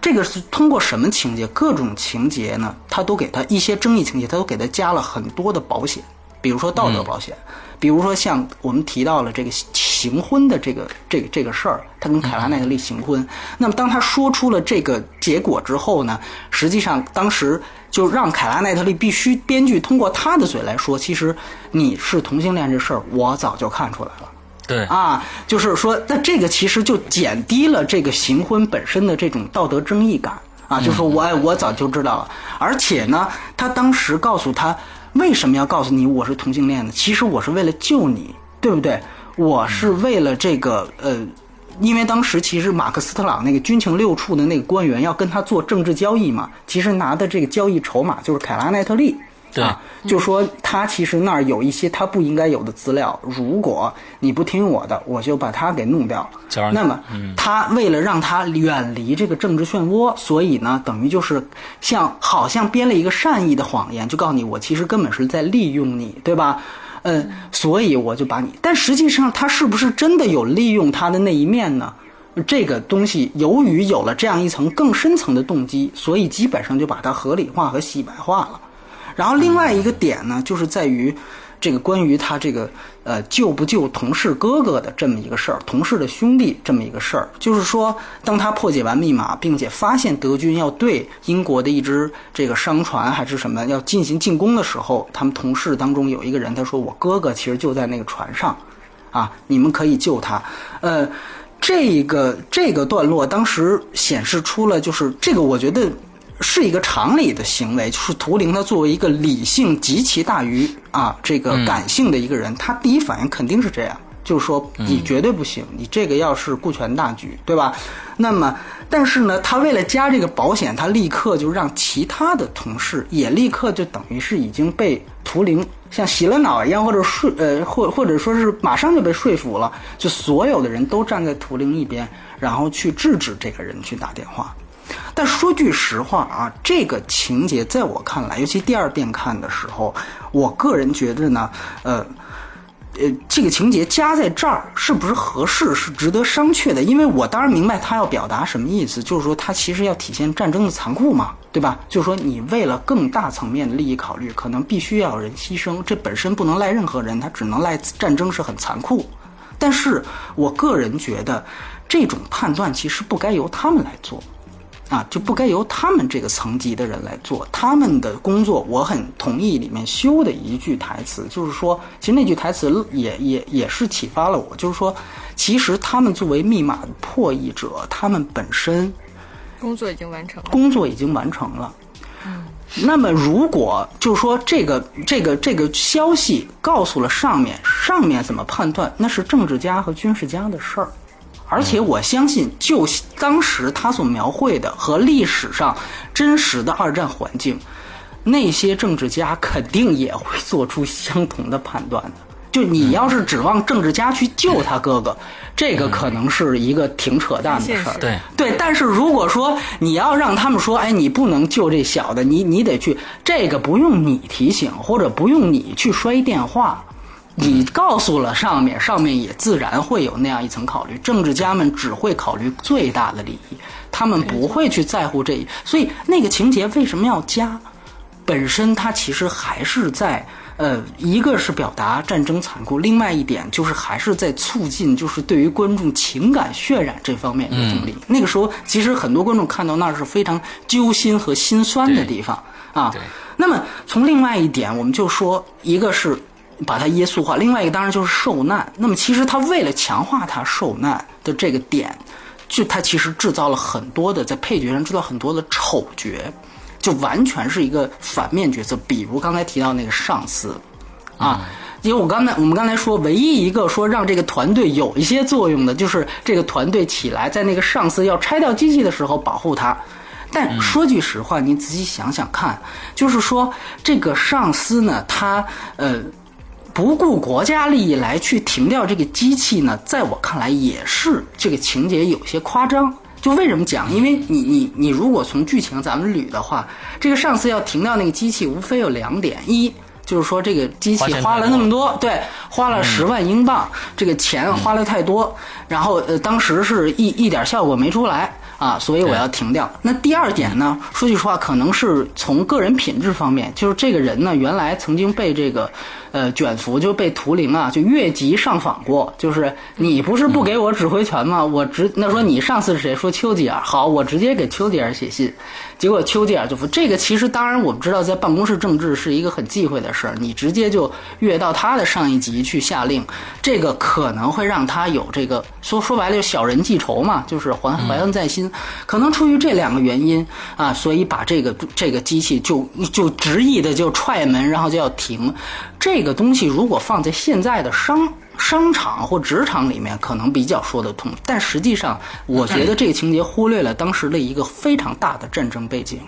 Speaker 2: 这个是通过什么情节？各种情节呢？他都给他一些争议情节，他都给他加了很多的保险，比如说道德保险，比如说像我们提到了这个行婚的这个这个这个事儿，他跟凯拉奈特利行婚。那么当他说出了这个结果之后呢，实际上当时就让凯拉奈特利必须编剧通过他的嘴来说，其实你是同性恋这事儿，我早就看出来了。
Speaker 1: 对
Speaker 2: 啊，就是说，那这个其实就减低了这个行婚本身的这种道德争议感啊，就是说我我早就知道了，而且呢，他当时告诉他为什么要告诉你我是同性恋呢？其实我是为了救你，对不对？我是为了这个呃，因为当时其实马克思特朗那个军情六处的那个官员要跟他做政治交易嘛，其实拿的这个交易筹码就是凯拉奈特利。啊，就说他其实那儿有一些他不应该有的资料，如果你不听我的，我就把他给弄掉。那么，他为了让他远离这个政治漩涡，所以呢，等于就是像好像编了一个善意的谎言，就告诉你我其实根本是在利用你，对吧？嗯，所以我就把你，但实际上他是不是真的有利用他的那一面呢？这个东西由于有了这样一层更深层的动机，所以基本上就把它合理化和洗白化了。然后另外一个点呢，就是在于，这个关于他这个呃救不救同事哥哥的这么一个事儿，同事的兄弟这么一个事儿，就是说，当他破解完密码，并且发现德军要对英国的一支这个商船还是什么要进行进攻的时候，他们同事当中有一个人他说：“我哥哥其实就在那个船上，啊，你们可以救他。”呃，这个这个段落当时显示出了，就是这个，我觉得。是一个常理的行为，就是图灵他作为一个理性极其大于啊这个感性的一个人，他第一反应肯定是这样，就是说你绝对不行，你这个要是顾全大局，对吧？那么，但是呢，他为了加这个保险，他立刻就让其他的同事也立刻就等于是已经被图灵像洗了脑一样，或者说呃或或者说是马上就被说服了，就所有的人都站在图灵一边，然后去制止这个人去打电话。但说句实话啊，这个情节在我看来，尤其第二遍看的时候，我个人觉得呢，呃，呃，这个情节加在这儿是不是合适，是值得商榷的。因为我当然明白他要表达什么意思，就是说他其实要体现战争的残酷嘛，对吧？就是说你为了更大层面的利益考虑，可能必须要有人牺牲，这本身不能赖任何人，他只能赖战争是很残酷。但是我个人觉得，这种判断其实不该由他们来做。啊，就不该由他们这个层级的人来做他们的工作。我很同意里面修的一句台词，就是说，其实那句台词也也也是启发了我，就是说，其实他们作为密码的破译者，他们本身
Speaker 3: 工作已经完成了，
Speaker 2: 工作已经完成了。嗯，那么如果就是说这个这个这个消息告诉了上面，上面怎么判断，那是政治家和军事家的事儿。而且我相信，就当时他所描绘的和历史上真实的二战环境，那些政治家肯定也会做出相同的判断的。就你要是指望政治家去救他哥哥，这个可能是一个挺扯淡的事儿。
Speaker 1: 对
Speaker 2: 对，但是如果说你要让他们说，哎，你不能救这小的，你你得去，这个不用你提醒，或者不用你去摔电话，你告诉了上面，上面也自然会有那样一层考虑。政治家们只会考虑最大的利益，他们不会去在乎这一，所以那个情节为什么要加？本身它其实还是在。呃，一个是表达战争残酷，另外一点就是还是在促进，就是对于观众情感渲染这方面的动力。那个时候，其实很多观众看到那儿是非常揪心和心酸的地方啊。那么从另外一点，我们就说，一个是把它耶稣化，另外一个当然就是受难。那么其实他为了强化他受难的这个点，就他其实制造了很多的在配角上制造很多的丑角。就完全是一个反面角色，比如刚才提到那个上司，啊，因为我刚才我们刚才说，唯一一个说让这个团队有一些作用的，就是这个团队起来，在那个上司要拆掉机器的时候保护他。但说句实话，你仔细想想看，就是说这个上司呢，他呃不顾国家利益来去停掉这个机器呢，在我看来也是这个情节有些夸张。就为什么讲？因为你你你如果从剧情咱们捋的话，这个上司要停掉那个机器，无非有两点：一就是说这个机器花了那么多，对，花了十万英镑，这个钱花了太多，然后呃当时是一一点效果没出来啊，所以我要停掉。那第二点呢，说句实话，可能是从个人品质方面，就是这个人呢原来曾经被这个。呃，卷福就被图灵啊，就越级上访过。就是你不是不给我指挥权吗？我直那说你上次是谁？说丘吉尔。好，我直接给丘吉尔写信。结果丘吉尔就说：“这个其实当然我们知道，在办公室政治是一个很忌讳的事儿。你直接就越到他的上一级去下令，这个可能会让他有这个说说白了就小人记仇嘛，就是怀怀恨在心。可能出于这两个原因啊，所以把这个这个机器就就执意的就踹门，然后就要停。这个东西如果放在现在的商商场或职场里面，可能比较说得通。但实际上，我觉得这个情节忽略了当时的一个非常大的战争背景，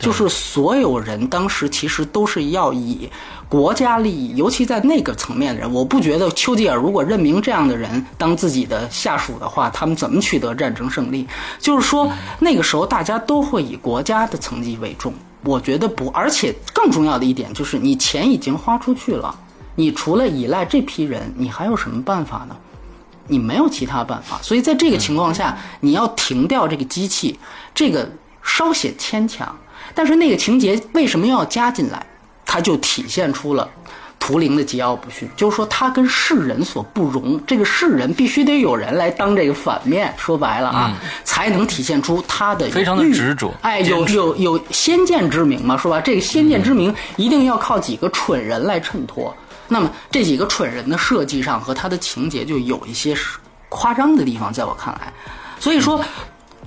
Speaker 2: 就是所有人当时其实都是要以国家利益，尤其在那个层面的人，我不觉得丘吉尔如果任命这样的人当自己的下属的话，他们怎么取得战争胜利？就是说，那个时候大家都会以国家的层级为重。我觉得不，而且更重要的一点就是，你钱已经花出去了，你除了依赖这批人，你还有什么办法呢？你没有其他办法。所以在这个情况下，你要停掉这个机器，这个稍显牵强。但是那个情节为什么要加进来？它就体现出了。图灵的桀骜不驯，就是说他跟世人所不容，这个世人必须得有人来当这个反面，说白了啊，才能体现出他的
Speaker 1: 非常的执着。
Speaker 2: 哎，有有有先见之明嘛，是吧，这个先见之明一定要靠几个蠢人来衬托。那么这几个蠢人的设计上和他的情节就有一些夸张的地方，在我看来。所以说，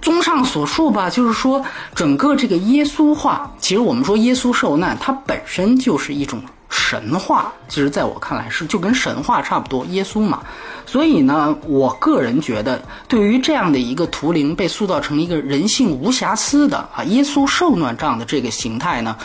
Speaker 2: 综上所述吧，就是说整个这个耶稣化，其实我们说耶稣受难，它本身就是一种。神话其实在我看来是就跟神话差不多，耶稣嘛。所以呢，我个人觉得，对于这样的一个图灵被塑造成一个人性无瑕疵的啊，耶稣受难这样的这个形态呢，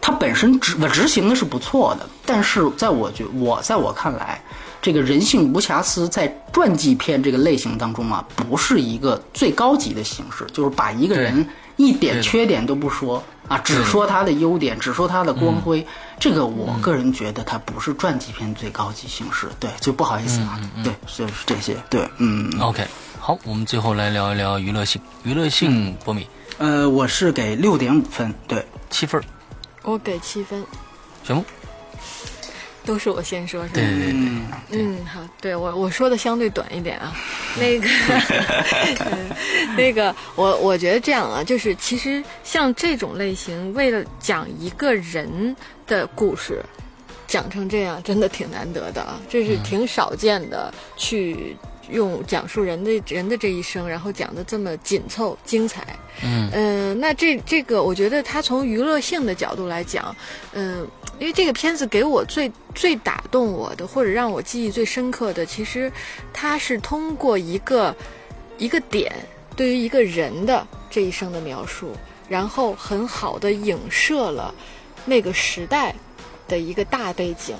Speaker 2: 它本身执执行的是不错的。但是在我觉我在我看来，这个人性无瑕疵在传记片这个类型当中啊，不是一个最高级的形式，就是把一个人一点缺点都不说。啊，只说它的优点，只说它的光辉，这个我个人觉得它不是传记片最高级形式，对，就不好意思啊，对，就是这些，对，嗯
Speaker 1: ，OK，好，我们最后来聊一聊娱乐性，娱乐性，波米，
Speaker 2: 呃，我是给六点五分，对，
Speaker 1: 七分，
Speaker 3: 我给七分，
Speaker 1: 行。
Speaker 3: 都是我先说，是吧？
Speaker 1: 对对对，
Speaker 3: 嗯，好，对我我说的相对短一点啊，那个，那个，我我觉得这样啊，就是其实像这种类型，为了讲一个人的故事，讲成这样，真的挺难得的啊，这是挺少见的，去用讲述人的人的这一生，然后讲的这么紧凑精彩。
Speaker 1: 嗯
Speaker 3: 嗯，那这这个，我觉得他从娱乐性的角度来讲，嗯。因为这个片子给我最最打动我的，或者让我记忆最深刻的，其实它是通过一个一个点对于一个人的这一生的描述，然后很好的影射了那个时代的一个大背景，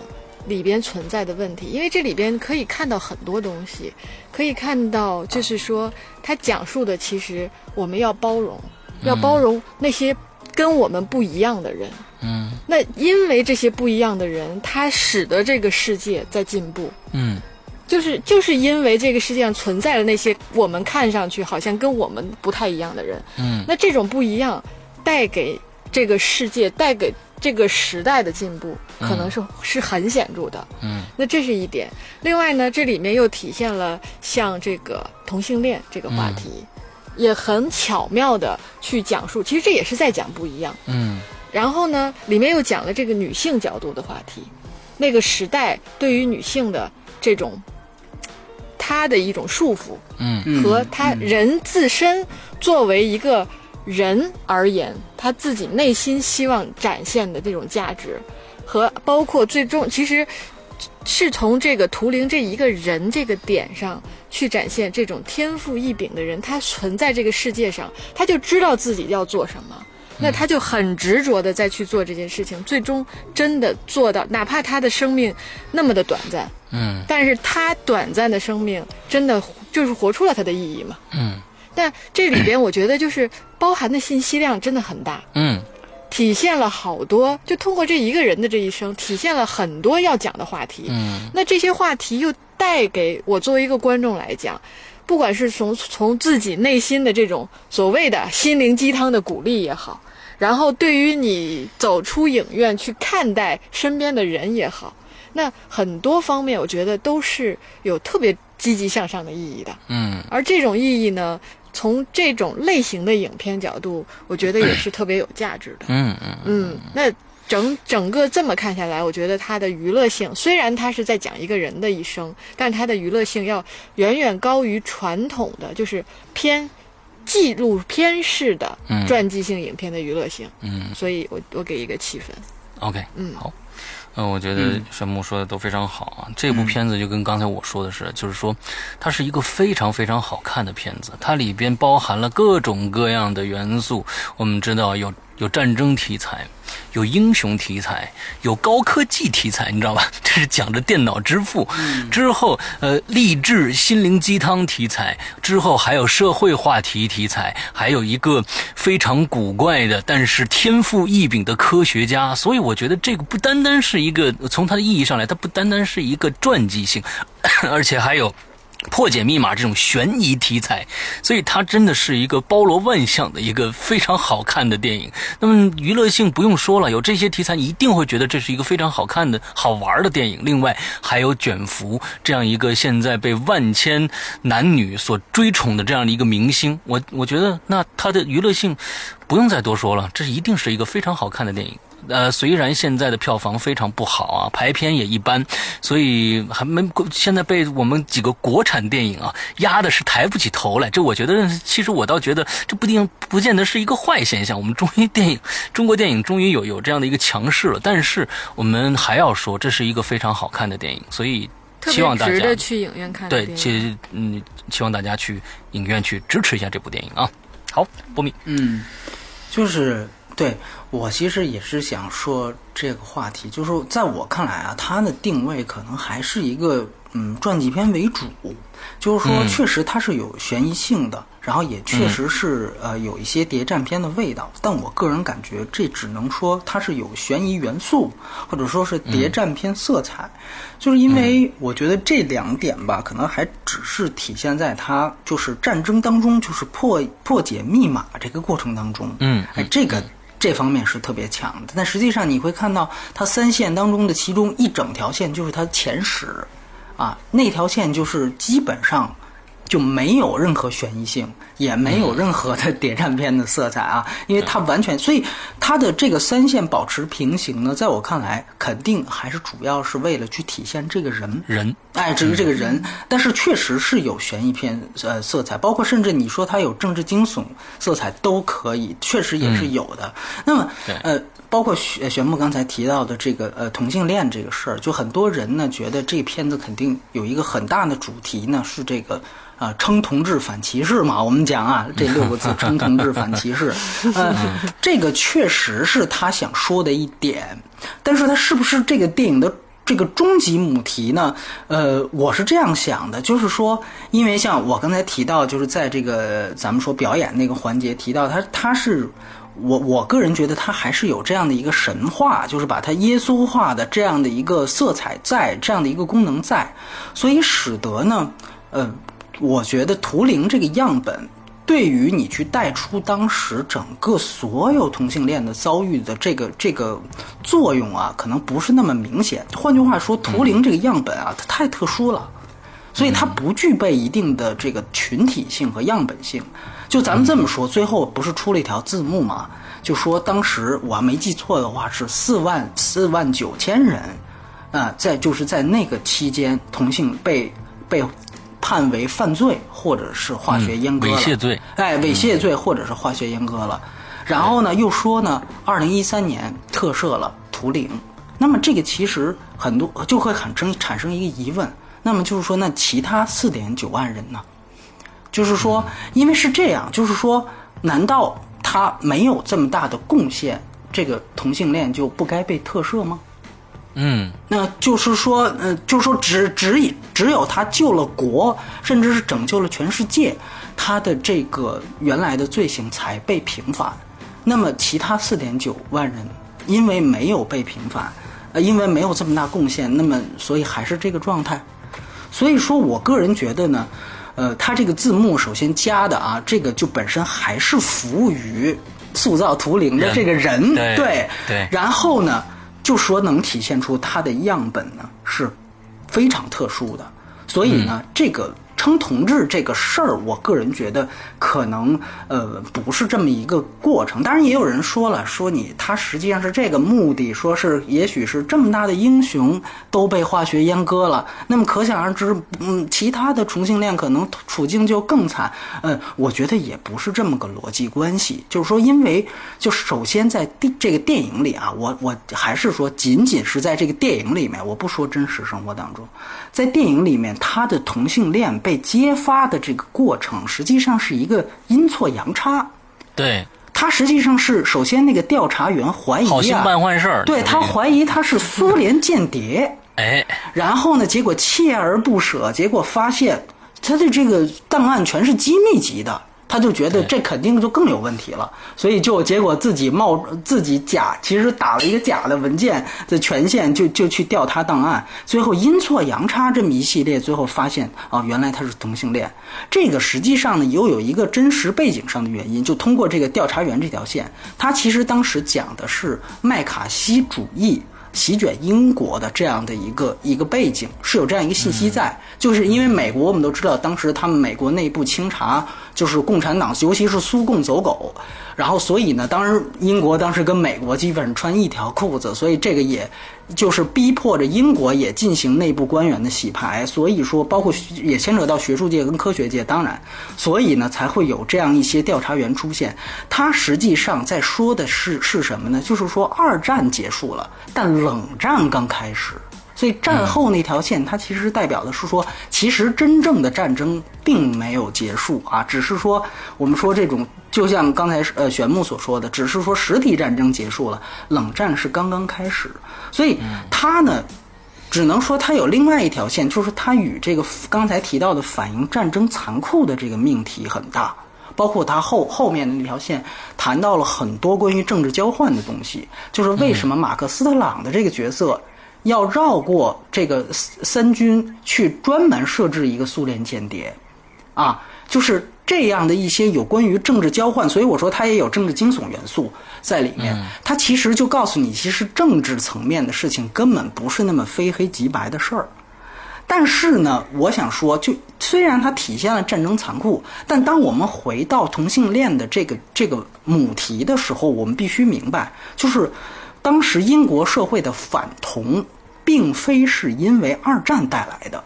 Speaker 3: 里边存在的问题，因为这里边可以看到很多东西，可以看到就是说，它讲述的其实我们要包容，要包容那些跟我们不一样的人。
Speaker 1: 嗯
Speaker 3: 那因为这些不一样的人，他使得这个世界在进步。
Speaker 1: 嗯
Speaker 3: 就是就是因为这个世界上存在的那些我们看上去好像跟我们不太一样的人，
Speaker 1: 嗯
Speaker 3: 那这种不一样带给这个世界、带给这个时代的进步，可能是、是很显著的。
Speaker 1: 嗯
Speaker 3: 那这是一点。另外呢，这里面又体现了像这个同性恋这个话题，也很巧妙的去讲述。其实这也是在讲不一样。
Speaker 1: 嗯
Speaker 3: 然后呢，里面又讲了这个女性角度的话题，那个时代对于女性的这种她的一种束缚，
Speaker 1: 嗯
Speaker 2: 嗯
Speaker 3: 和她人自身作为一个人而言，她自己内心希望展现的这种价值，和包括最终其实是从这个图灵这一个人这个点上去展现这种天赋异禀的人，他存在这个世界上，他就知道自己要做什么。那他就很执着的再去做这件事情，最终真的做到，哪怕他的生命那么的短暂，
Speaker 1: 嗯。
Speaker 3: 但是他短暂的生命真的就是活出了他的意义嘛。
Speaker 1: 嗯。
Speaker 3: 但这里边我觉得就是包含的信息量真的很大，
Speaker 1: 嗯
Speaker 3: 体现了好多，就通过这一个人的这一生，体现了很多要讲的话题。
Speaker 1: 嗯
Speaker 3: 那这些话题又带给我作为一个观众来讲，不管是从从自己内心的这种所谓的心灵鸡汤的鼓励也好，然后对于你走出影院去看待身边的人也好，那很多方面我觉得都是有特别积极向上的意义的。
Speaker 1: 嗯
Speaker 3: 而这种意义呢，从这种类型的影片角度，我觉得也是特别有价值的。
Speaker 1: 嗯嗯
Speaker 3: 嗯，那整整个这么看下来，我觉得它的娱乐性虽然它是在讲一个人的一生，但它的娱乐性要远远高于传统的就是偏纪录片式的
Speaker 1: 嗯
Speaker 3: 传记性影片的娱乐性。
Speaker 1: 嗯
Speaker 3: 所以我我给一个七分。
Speaker 1: ，OK，
Speaker 3: 嗯
Speaker 1: 好。嗯，我觉得神木说的都非常好啊。这部片子就跟刚才我说的是，就是说，它是一个非常非常好看的片子，它里边包含了各种各样的元素。我们知道有有战争题材，有英雄题材，有高科技题材，你知道吧？这是讲着电脑之父。之后，呃，励志心灵鸡汤题材，之后还有社会话题题材，还有一个非常古怪的，但是天赋异禀的科学家。所以我觉得这个不单单是一个从它的意义上来，它不单单是一个传记性，而且还有。破解密码这种悬疑题材，所以它真的是一个包罗万象的一个非常好看的电影。那么娱乐性不用说了，有这些题材，你一定会觉得这是一个非常好看的好玩的电影。另外还有卷福这样一个现在被万千男女所追崇的这样的一个明星，我我觉得那它的娱乐性不用再多说了，这一定是一个非常好看的电影。呃，虽然现在的票房非常不好啊，排片也一般，所以还没现在被我们几个国产电影啊压的是抬不起头来。这我觉得，其实我倒觉得这不定不见得是一个坏现象。我们终于电影，中国电影终于有有这样的一个强势了。但是我们还要说，这是一个非常好看的电影，所以希望大家
Speaker 3: 值得去影院看
Speaker 1: 对，
Speaker 3: 电影。
Speaker 1: 其实嗯，希望大家去影院去支持一下这部电影啊。好，波米，
Speaker 2: 嗯，就是对我其实也是想说这个话题，就是在我看来啊，它的定位可能还是一个嗯传记片为主，就是说
Speaker 1: 嗯。
Speaker 2: 确实它是有悬疑性的，然后也确实是、呃有一些谍战片的味道，但我个人感觉这只能说它是有悬疑元素，或者说是谍战片色彩，就是因为我觉得这两点吧，可能还只是体现在它就是战争当中，就是破破解密码这个过程当中，
Speaker 1: 嗯
Speaker 2: 哎，这个这方面是特别强的。但实际上你会看到，它三线当中的其中一整条线就是它前十，啊，那条线就是基本上就没有任何悬疑性，也没有任何的谍战片的色彩啊，因为它完全，所以它的这个三线保持平行呢，在我看来，肯定还是主要是为了去体现这个人
Speaker 1: 人，
Speaker 2: 哎，至于这个人，但是确实是有悬疑片呃色彩，包括甚至你说它有政治惊悚色彩都可以，确实也是有的。那么呃，包括玄玄木刚才提到的这个呃同性恋这个事儿，就很多人呢觉得这片子肯定有一个很大的主题呢是这个。啊，称同志反歧视嘛，我们讲啊，这六个字“称同志反歧视 ”，呃，这个确实是他想说的一点，但是他是不是这个电影的这个终极母题呢，呃，我是这样想的，就是说，因为像我刚才提到，就是在这个咱们说表演那个环节提到，他他是我我个人觉得他还是有这样的一个神话，就是把它耶稣化的这样的一个色彩在，这样的一个功能在，所以使得呢，呃，我觉得图灵这个样本。对于你去带出当时整个所有同性恋的遭遇的这个这个作用啊，可能不是那么明显。换句话说，图灵这个样本啊，它太特殊了，所以它不具备一定的这个群体性和样本性。就咱们这么说，最后不是出了一条字幕吗？就说当时我没记错的话是四万四万九千人，啊，在就是在那个期间，同性被被。判为犯罪，或者是化学阉割
Speaker 1: 了，猥亵罪，
Speaker 2: 哎，猥亵罪或者是化学阉割了。然后呢，又说呢，二零一三年特赦了图灵。那么这个其实很多就会很生产生一个疑问，那么就是说，那其他四点九万人呢？就是说，因为是这样，就是说，难道他没有这么大的贡献，这个同性恋就不该被特赦吗？
Speaker 1: 嗯，
Speaker 2: 那就是说，呃，就是说，只只以只有他救了国，甚至是拯救了全世界，他的这个原来的罪行才被平反。那么，其他四点九万人因为没有被平反，呃，因为没有这么大贡献，那么所以还是这个状态。所以说我个人觉得呢，呃，他这个字幕首先加的啊，这个就本身还是服务于塑造图灵的这个人，
Speaker 1: 对对，
Speaker 2: 然后呢。就说能体现出它的样本呢，是非常特殊的，所以呢，这个。称同志这个事儿，我个人觉得可能呃不是这么一个过程。当然，也有人说了，说你他实际上是这个目的，说是也许是这么大的英雄都被化学阉割了，那么可想而知，嗯，其他的同性恋可能处境就更惨。嗯，我觉得也不是这么个逻辑关系。就是说，因为就首先在电这个电影里啊，我我还是说，仅仅是在这个电影里面，我不说真实生活当中，在电影里面，他的同性恋。被揭发的这个过程，实际上是一个阴错阳差。
Speaker 1: 对，
Speaker 2: 他实际上是首先那个调查员怀疑啊，
Speaker 1: 好心办坏事儿。
Speaker 2: 对他怀疑他是苏联间谍。
Speaker 1: 哎，
Speaker 2: 然后呢，结果锲而不舍，结果发现他的这个档案全是机密级的。他就觉得这肯定就更有问题了，所以就结果自己冒自己假，其实打了一个假的文件的权限，就就去调他档案，最后阴错阳差这么一系列，最后发现哦，原来他是同性恋。这个实际上呢，又有一个真实背景上的原因，就通过这个调查员这条线，他其实当时讲的是麦卡锡主义。席卷英国的这样的一个一个背景是有这样一个信息在，就是因为美国我们都知道，当时他们美国内部清查就是共产党，尤其是苏共走狗。然后，所以呢，当然英国当时跟美国基本上穿一条裤子，所以这个也就是逼迫着英国也进行内部官员的洗牌。所以说，包括也牵扯到学术界跟科学界，当然，所以呢才会有这样一些调查员出现。他实际上在说的是是什么呢？就是说二战结束了，但冷战刚开始。所以战后那条线，它其实代表的是说，其实真正的战争并没有结束啊，只是说我们说这种，就像刚才呃玄木所说的，只是说实体战争结束了，冷战是刚刚开始。所以它呢，只能说它有另外一条线，就是它与这个刚才提到的反映战争残酷的这个命题很大，包括它后后面的那条线谈到了很多关于政治交换的东西，就是为什么马克思特朗的这个角色。要绕过这个三军去专门设置一个苏联间谍，啊，就是这样的一些有关于政治交换，所以我说它也有政治惊悚元素在里面。它其实就告诉你，其实政治层面的事情根本不是那么非黑即白的事儿。但是呢，我想说，就虽然它体现了战争残酷，但当我们回到同性恋的这个这个母题的时候，我们必须明白，就是当时英国社会的反同。并非是因为二战带来的。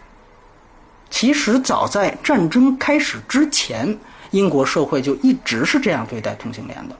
Speaker 2: 其实早在战争开始之前，英国社会就一直是这样对待同性恋的。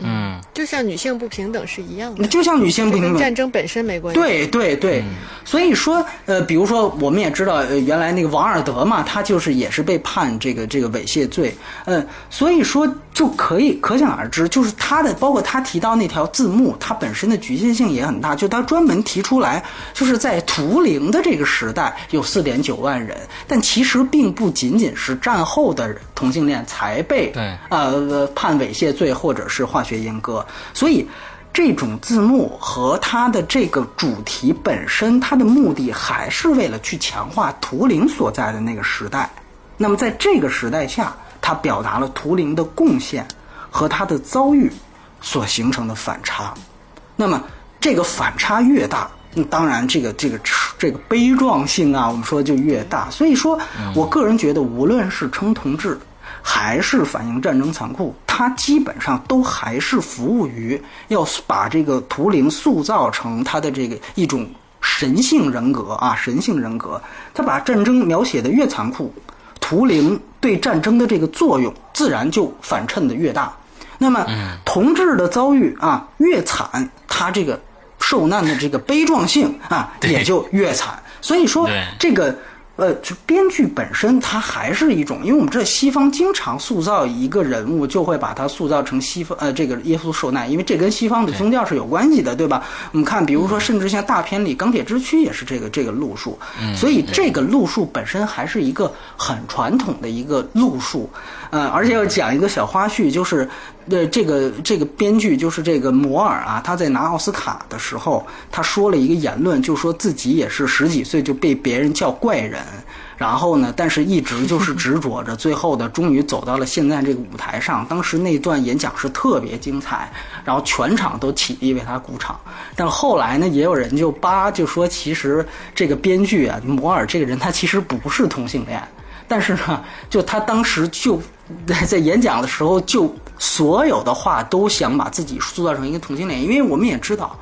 Speaker 1: 嗯，
Speaker 3: 就像女性不平等是一样的，
Speaker 2: 就像女性不平等，
Speaker 3: 战争本身没关系。
Speaker 2: 对对对，所以说，呃，比如说，我们也知道，呃，原来那个王尔德嘛，他就是也是被判这个这个猥亵罪。嗯，所以说，就可以可想而知，就是他的，包括他提到那条字幕，它本身的局限性也很大。就他专门提出来，就是在图灵的这个时代有四点九万人，但其实并不仅仅是战后的同性恋才被
Speaker 1: 对
Speaker 2: 呃判猥亵罪或者是化学阉割，所以。这种字幕和它的这个主题本身，它的目的还是为了去强化图灵所在的那个时代。那么在这个时代下，它表达了图灵的贡献和他的遭遇所形成的反差。那么这个反差越大，那当然这个这个这个悲壮性啊，我们说就越大。所以说我个人觉得，无论是称同志。还是反映战争残酷，它基本上都还是服务于要把这个图灵塑造成他的这个一种神性人格啊，神性人格。他把战争描写的越残酷，图灵对战争的这个作用自然就反衬的越大。那么，同志的遭遇啊越惨，他这个受难的这个悲壮性啊也就越惨。所以说这个。呃，就编剧本身，它还是一种，因为我们知道西方经常塑造一个人物，就会把他塑造成西方呃这个耶稣受难，因为这跟西方的宗教是有关系的，对吧？我们看，比如说，甚至像大片里《钢铁之躯》也是这个这个路数，所以这个路数本身还是一个很传统的一个路数。呃，而且要讲一个小花絮，就是，呃，这个这个编剧就是这个摩尔啊，他在拿奥斯卡的时候，他说了一个言论，就说自己也是十几岁就被别人叫怪人，然后呢，但是一直就是执着着，最后的终于走到了现在这个舞台上。当时那段演讲是特别精彩，然后全场都起立为他鼓掌。但后来呢，也有人就扒就说，其实这个编剧啊，摩尔这个人他其实不是同性恋。但是呢，就他当时就在在演讲的时候，就所有的话都想把自己塑造成一个同性恋，因为我们也知道，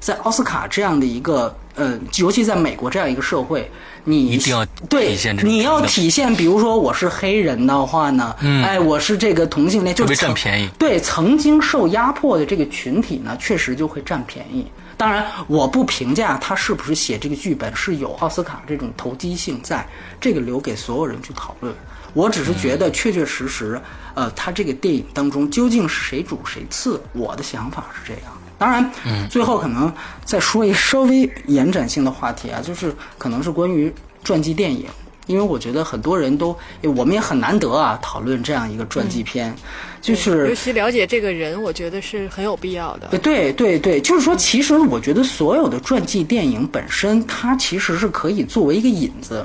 Speaker 2: 在奥斯卡这样的一个呃，尤其在美国这样一个社会，你
Speaker 1: 一定要
Speaker 2: 对你要体现，比如说我是黑人的话呢，哎，我是这个同性恋，就
Speaker 1: 占便宜。
Speaker 2: 对，曾经受压迫的这个群体呢，确实就会占便宜。当然，我不评价他是不是写这个剧本是有奥斯卡这种投机性，在这个留给所有人去讨论。我只是觉得确确实实，呃，他这个电影当中究竟是谁主谁次，我的想法是这样。当然，最后可能再说一稍微延展性的话题啊，就是可能是关于传记电影。因为我觉得很多人都，我们也很难得啊，讨论这样一个传记片，就是
Speaker 3: 尤其了解这个人，我觉得是很有必要的。
Speaker 2: 对对对，就是说，其实我觉得所有的传记电影本身，它其实是可以作为一个引子。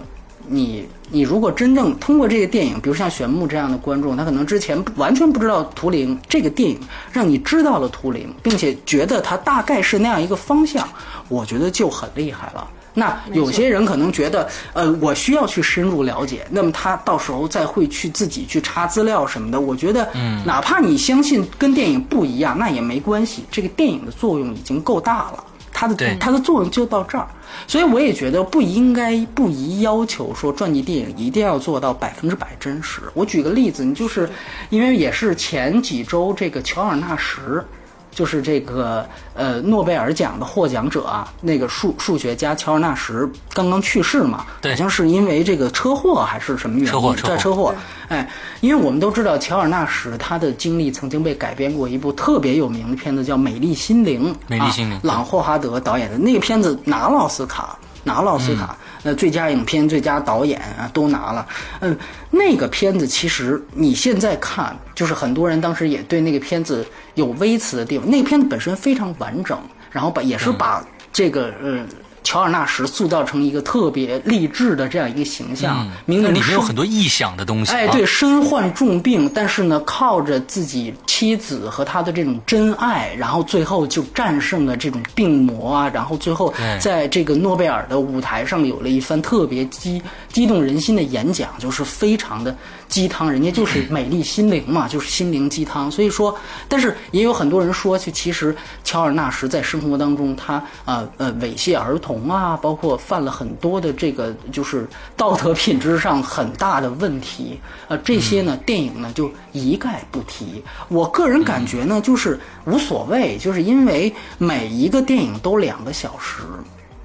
Speaker 2: 你你如果真正通过这个电影，比如像玄牧这样的观众，他可能之前完全不知道图灵这个电影，让你知道了图灵，并且觉得它大概是那样一个方向，我觉得就很厉害了。那有些人可能觉得，呃，我需要去深入了解，那么他到时候再会去自己去查资料什么的。我觉得，嗯，哪怕你相信跟电影不一样，那也没关系。这个电影的作用已经够大了，它的它的作用就到这儿。所以我也觉得不应该不宜要求说传记电影一定要做到百分之百真实。我举个例子，你就是因为也是前几周这个乔尔纳什。就是这个呃诺贝尔奖的获奖者啊，那个数数学家乔尔纳什刚刚去世嘛，
Speaker 1: 好
Speaker 2: 像是因为这个车祸还是什么原因？
Speaker 1: 车祸，
Speaker 2: 车祸。哎，因为我们都知道乔尔纳什他的经历曾经被改编过一部特别有名的片子，叫《美丽心灵》。
Speaker 1: 美丽心灵，
Speaker 2: 朗霍华德导演的那个片子拿了奥斯卡，拿了奥斯卡。呃，最佳影片、最佳导演啊，都拿了。嗯，那个片子其实你现在看，就是很多人当时也对那个片子有微词的地方。那个片子本身非常完整，然后把也是把这个呃。乔尔纳什塑造成一个特别励志的这样一个形象，明明
Speaker 1: 里面有很多臆想的东西。
Speaker 2: 哎，对，身患重病，但是呢，靠着自己妻子和他的这种真爱，然后最后就战胜了这种病魔啊，然后最后在这个诺贝尔的舞台上有了一番特别激激动人心的演讲，就是非常的。鸡汤，人家就是美丽心灵嘛，就是心灵鸡汤。所以说，但是也有很多人说，就其实乔尔纳什在生活当中，他呃呃猥亵儿童啊，包括犯了很多的这个就是道德品质上很大的问题，呃，这些呢，电影呢就一概不提。我个人感觉呢，就是无所谓，就是因为每一个电影都两个小时。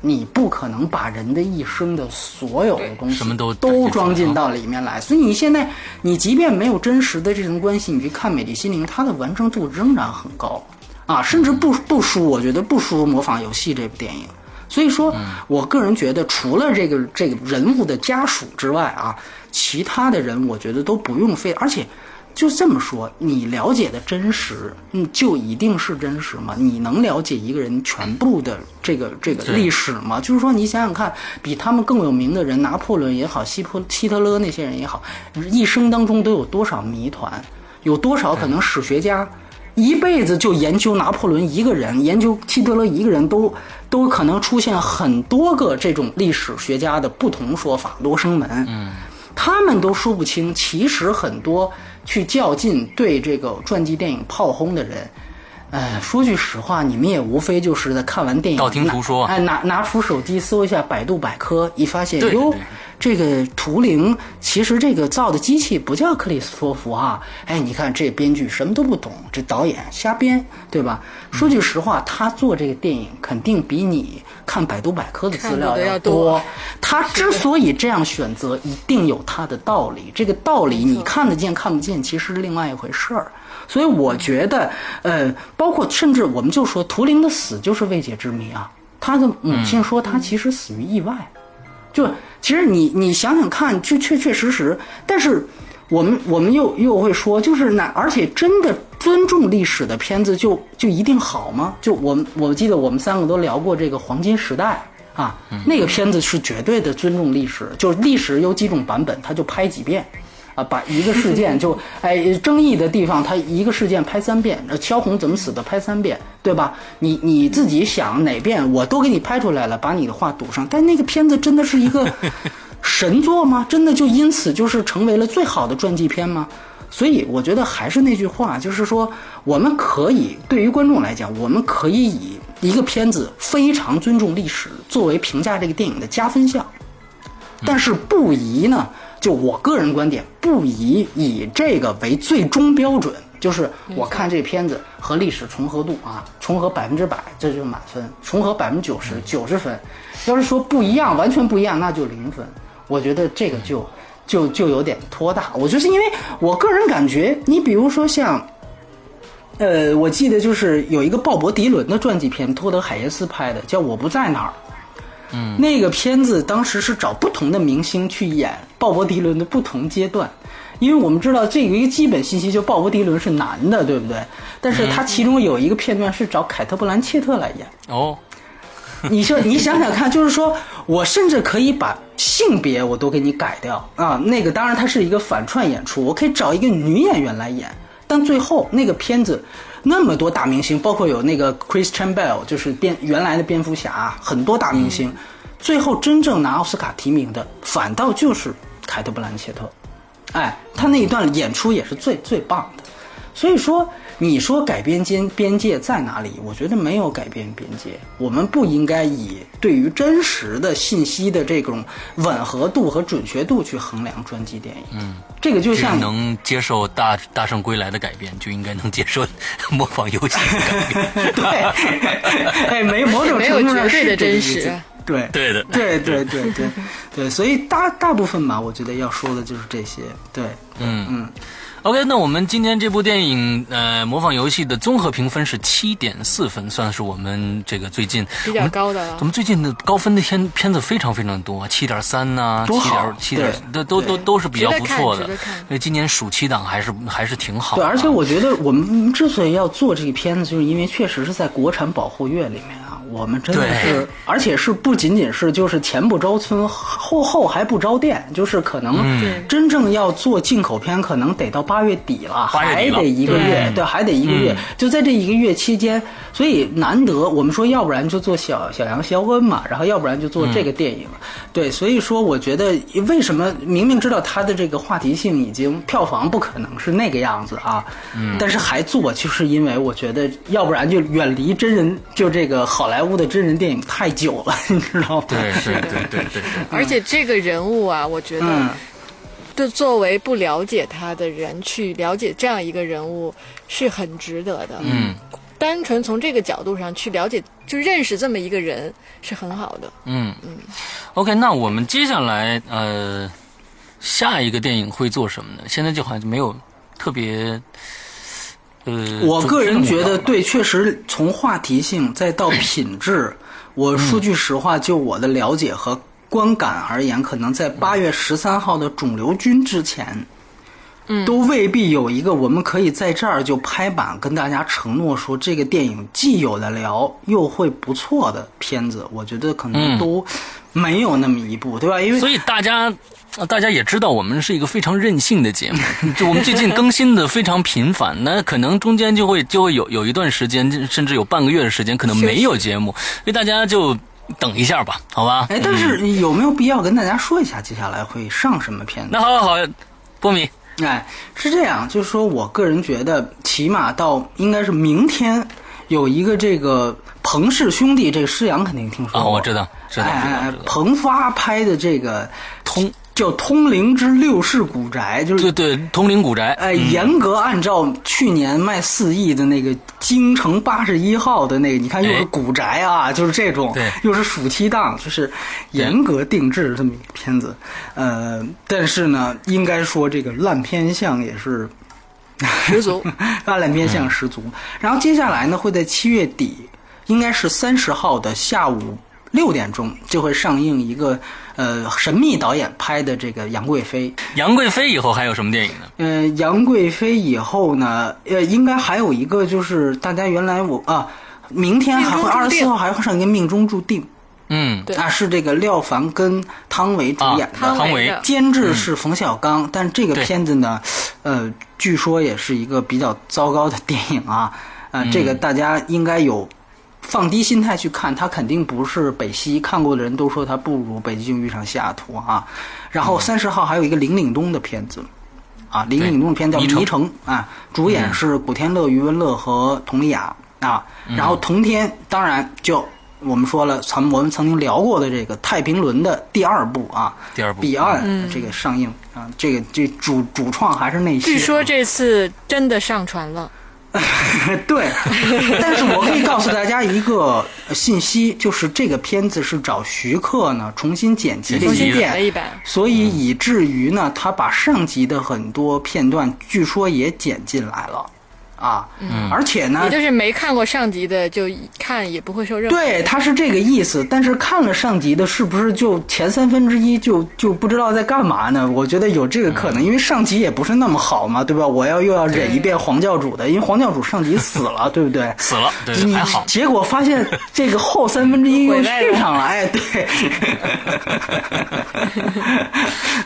Speaker 2: 你不可能把人的一生的所有的东西
Speaker 1: 什么都
Speaker 2: 都装进到里面来。所以你现在，你即便没有真实的这层关系，你去看《美丽心灵》，它的完成度仍然很高啊，甚至不不输，我觉得不输《模仿游戏》这部电影。所以说，我个人觉得，除了这个这个人物的家属之外啊，其他的人我觉得都不用费，而且。就这么说，你了解的真实，嗯，就一定是真实吗？你能了解一个人全部的这个这个历史吗？就是说，你想想看，比他们更有名的人，拿破仑也好，希波希特勒那些人也好，一生当中都有多少谜团？有多少可能史学家一辈子就研究拿破仑一个人，研究希特勒一个人，都都可能出现很多个这种历史学家的不同说法，罗生门，
Speaker 1: 嗯，
Speaker 2: 他们都说不清。其实很多。去较劲对这个传记电影炮轰的人，呃，说句实话，你们也无非就是在看完电影，
Speaker 1: 道听途说，
Speaker 2: 哎，拿拿出手机搜一下百度百科，一发现哟。这个图灵其实这个造的机器不叫克里斯托弗哈，哎，你看这编剧什么都不懂，这导演瞎编，对吧？说句实话，他做这个电影肯定比你看百度百科的资料
Speaker 3: 要
Speaker 2: 多。他之所以这样选择，一定有他的道理。这个道理你看得见看不见，其实是另外一回事儿。所以我觉得，呃，包括甚至我们就说图灵的死就是未解之谜啊。他的母亲说他其实死于意外。就其实你你想想看，就确确实实，但是我们我们又又会说，就是那而且真的尊重历史的片子就就一定好吗？就我们我记得我们三个都聊过这个黄金时代啊，那个片子是绝对的尊重历史，就是历史有几种版本，他就拍几遍。啊，把一个事件就哎争议的地方，他一个事件拍三遍，萧红怎么死的拍三遍，对吧？你你自己想哪遍，我都给你拍出来了，把你的话堵上。但那个片子真的是一个神作吗？真的就因此就是成为了最好的传记片吗？所以我觉得还是那句话，就是说我们可以对于观众来讲，我们可以以一个片子非常尊重历史作为评价这个电影的加分项，但是不宜呢。就我个人观点，不宜以这个为最终标准。就是我看这片子和历史重合度啊，重合百分之百，这就是满分；重合百分之九十九十分。要是说不一样，完全不一样，那就零分。我觉得这个就就就有点拖大。我就是因为我个人感觉，你比如说像，呃，我记得就是有一个鲍勃迪伦的传记片，托德海耶斯拍的，叫《我不在那儿》。
Speaker 1: 嗯，
Speaker 2: 那个片子当时是找不同的明星去演鲍勃迪伦的不同阶段，因为我们知道这个一个基本信息，就鲍勃迪伦是男的，对不对？但是他其中有一个片段是找凯特·布兰切特来演。
Speaker 1: 哦，
Speaker 2: 你说你想想看，就是说我甚至可以把性别我都给你改掉啊。那个当然它是一个反串演出，我可以找一个女演员来演，但最后那个片子。那么多大明星，包括有那个 Christian Bale，就是蝙原来的蝙蝠侠，很多大明星，最后真正拿奥斯卡提名的，反倒就是凯特·布兰切特。哎，他那一段演出也是最最棒的。所以说，你说改编间边界在哪里？我觉得没有改变边界。我们不应该以对于真实的信息的这种吻合度和准确度去衡量专辑电影。
Speaker 1: 嗯，
Speaker 2: 这个就像
Speaker 1: 能接受大大圣归来的改编，就应该能接受 模仿游戏的改编。
Speaker 2: 对，哎，没某种程度上
Speaker 3: 是的真实。
Speaker 2: 对
Speaker 1: 对的，
Speaker 2: 对对对对对，所以大大部分吧，我觉得要说的就是这些。对，
Speaker 1: 嗯
Speaker 2: 嗯。
Speaker 1: OK，那我们今天这部电影，呃，模仿游戏的综合评分是七点四分，算是我们这个最近
Speaker 3: 比较高的了。
Speaker 1: 我们最近的高分的片片子非常非常多，七点三呐，七点七点，都都都都是比较不错的。因为今年暑期档还是还是挺好的。
Speaker 2: 对，而且我觉得我们之所以要做这个片子，就是因为确实是在国产保护月里面啊。我们真的是，而且是不仅仅是就是前不着村后后还不着店，就是可能真正要做进口片，可能得到八月底了，还得一个月，对，还得一个月。就在这一个月期间，所以难得我们说，要不然就做小小杨肖恩嘛，然后要不然就做这个电影，对，所以说我觉得为什么明明知道它的这个话题性已经票房不可能是那个样子啊，但是还做，就是因为我觉得要不然就远离真人，就这个好莱坞的真人电影太久了，你知道吗？
Speaker 1: 对对对对对。
Speaker 3: 而且这个人物啊，我觉得，就作为不了解他的人去了解这样一个人物是很值得的。
Speaker 1: 嗯。
Speaker 3: 单纯从这个角度上去了解，就认识这么一个人是很好的。
Speaker 1: 嗯嗯，OK，那我们接下来呃下一个电影会做什么呢？现在就好像没有特别呃，
Speaker 2: 我个人觉得，对，确实从话题性再到品质，我说句实话，就我的了解和观感而言，可能在八月十三号的肿瘤君之前，嗯，都未必有一个我们可以在这儿就拍板跟大家承诺说这个电影既有的聊又会不错的片子，我觉得可能
Speaker 1: 嗯
Speaker 2: 都没有那么一部，对吧？因为
Speaker 1: 所以大家。呃大家也知道，我们是一个非常任性的节目，就我们最近更新的非常频繁，那可能中间就会就会有有一段时间，甚至有半个月的时间，可能没有节目，所以大家就等一下吧，好吧？
Speaker 2: 哎，但是有没有必要跟大家说一下接下来会上什么片子？
Speaker 1: 那好好好，波米，
Speaker 2: 哎，是这样，就是说我个人觉得，起码到应该是明天有一个这个彭氏兄弟，这个施洋肯定听说
Speaker 1: 啊，
Speaker 2: 过，
Speaker 1: 我知道，知道，
Speaker 2: 哎。彭发拍的这个
Speaker 1: 通
Speaker 2: 叫《通灵之六世古宅》，就是
Speaker 1: 对对，通灵古宅，
Speaker 2: 哎，严格按照去年卖四亿的那个京城八十一号的那个，你看又是
Speaker 1: 哎
Speaker 2: 古宅啊，就是这种
Speaker 1: 对，
Speaker 2: 又是暑期档，就是严格定制这么一个片子。呃，但是呢，应该说这个烂片相也是
Speaker 3: 十足，
Speaker 2: 大烂片相十足。然后接下来呢，会在七月底，应该是三十号的下午六点钟就会上映一个呃神秘导演拍的这个《杨贵妃》。
Speaker 1: 杨贵妃以后还有什么电影呢？
Speaker 2: 呃，杨贵妃以后呢，呃，应该还有一个就是大家原来我啊，明天还会二十四号还会上一个《命中注定
Speaker 1: 嗯，
Speaker 3: 对》
Speaker 2: 啊，是这个廖凡跟汤唯主
Speaker 1: 啊
Speaker 2: 演的。
Speaker 3: 汤
Speaker 1: 汤唯
Speaker 2: 监制是冯小刚，但这个片子呢，呃，据说也是一个比较糟糕的电影啊，呃，这个大家应该有放低心态去看，它肯定不是北西，看过的人都说它不如《北京遇上西雅图》啊。然后三十号还有一个林岭东的片子，啊，林岭东的片叫《
Speaker 1: 迷城
Speaker 2: 啊，主演是古天乐、余文乐和佟丽娅啊。然后同天当然就。我们说了，咱们我们曾经聊过的这个太平轮的第二部啊，
Speaker 1: 第二部
Speaker 2: 彼岸这个上映啊，这个这主主创还是那些。
Speaker 3: 据说这次真的上传了。
Speaker 2: 对，但是我可以告诉大家一个信息，就是这个片子是找徐克呢重新剪辑了一遍，所以以至于呢，他把上集的很多片段据说也剪进来了啊，
Speaker 1: 嗯
Speaker 2: 而且呢
Speaker 3: 也，就是没看过上集的，就看也不会受任何。
Speaker 2: 对，他是这个意思。但是看了上集的，是不是就前三分之一就就不知道在干嘛呢？我觉得有这个可能，因为上集也不是那么好嘛，对吧？我要又要忍一遍黄教主的，因为黄教主上集死了，对不对？
Speaker 1: 死了，对对，
Speaker 2: 你
Speaker 1: 还好。
Speaker 2: 结果发现这个后三分之一又 续上了，哎，对。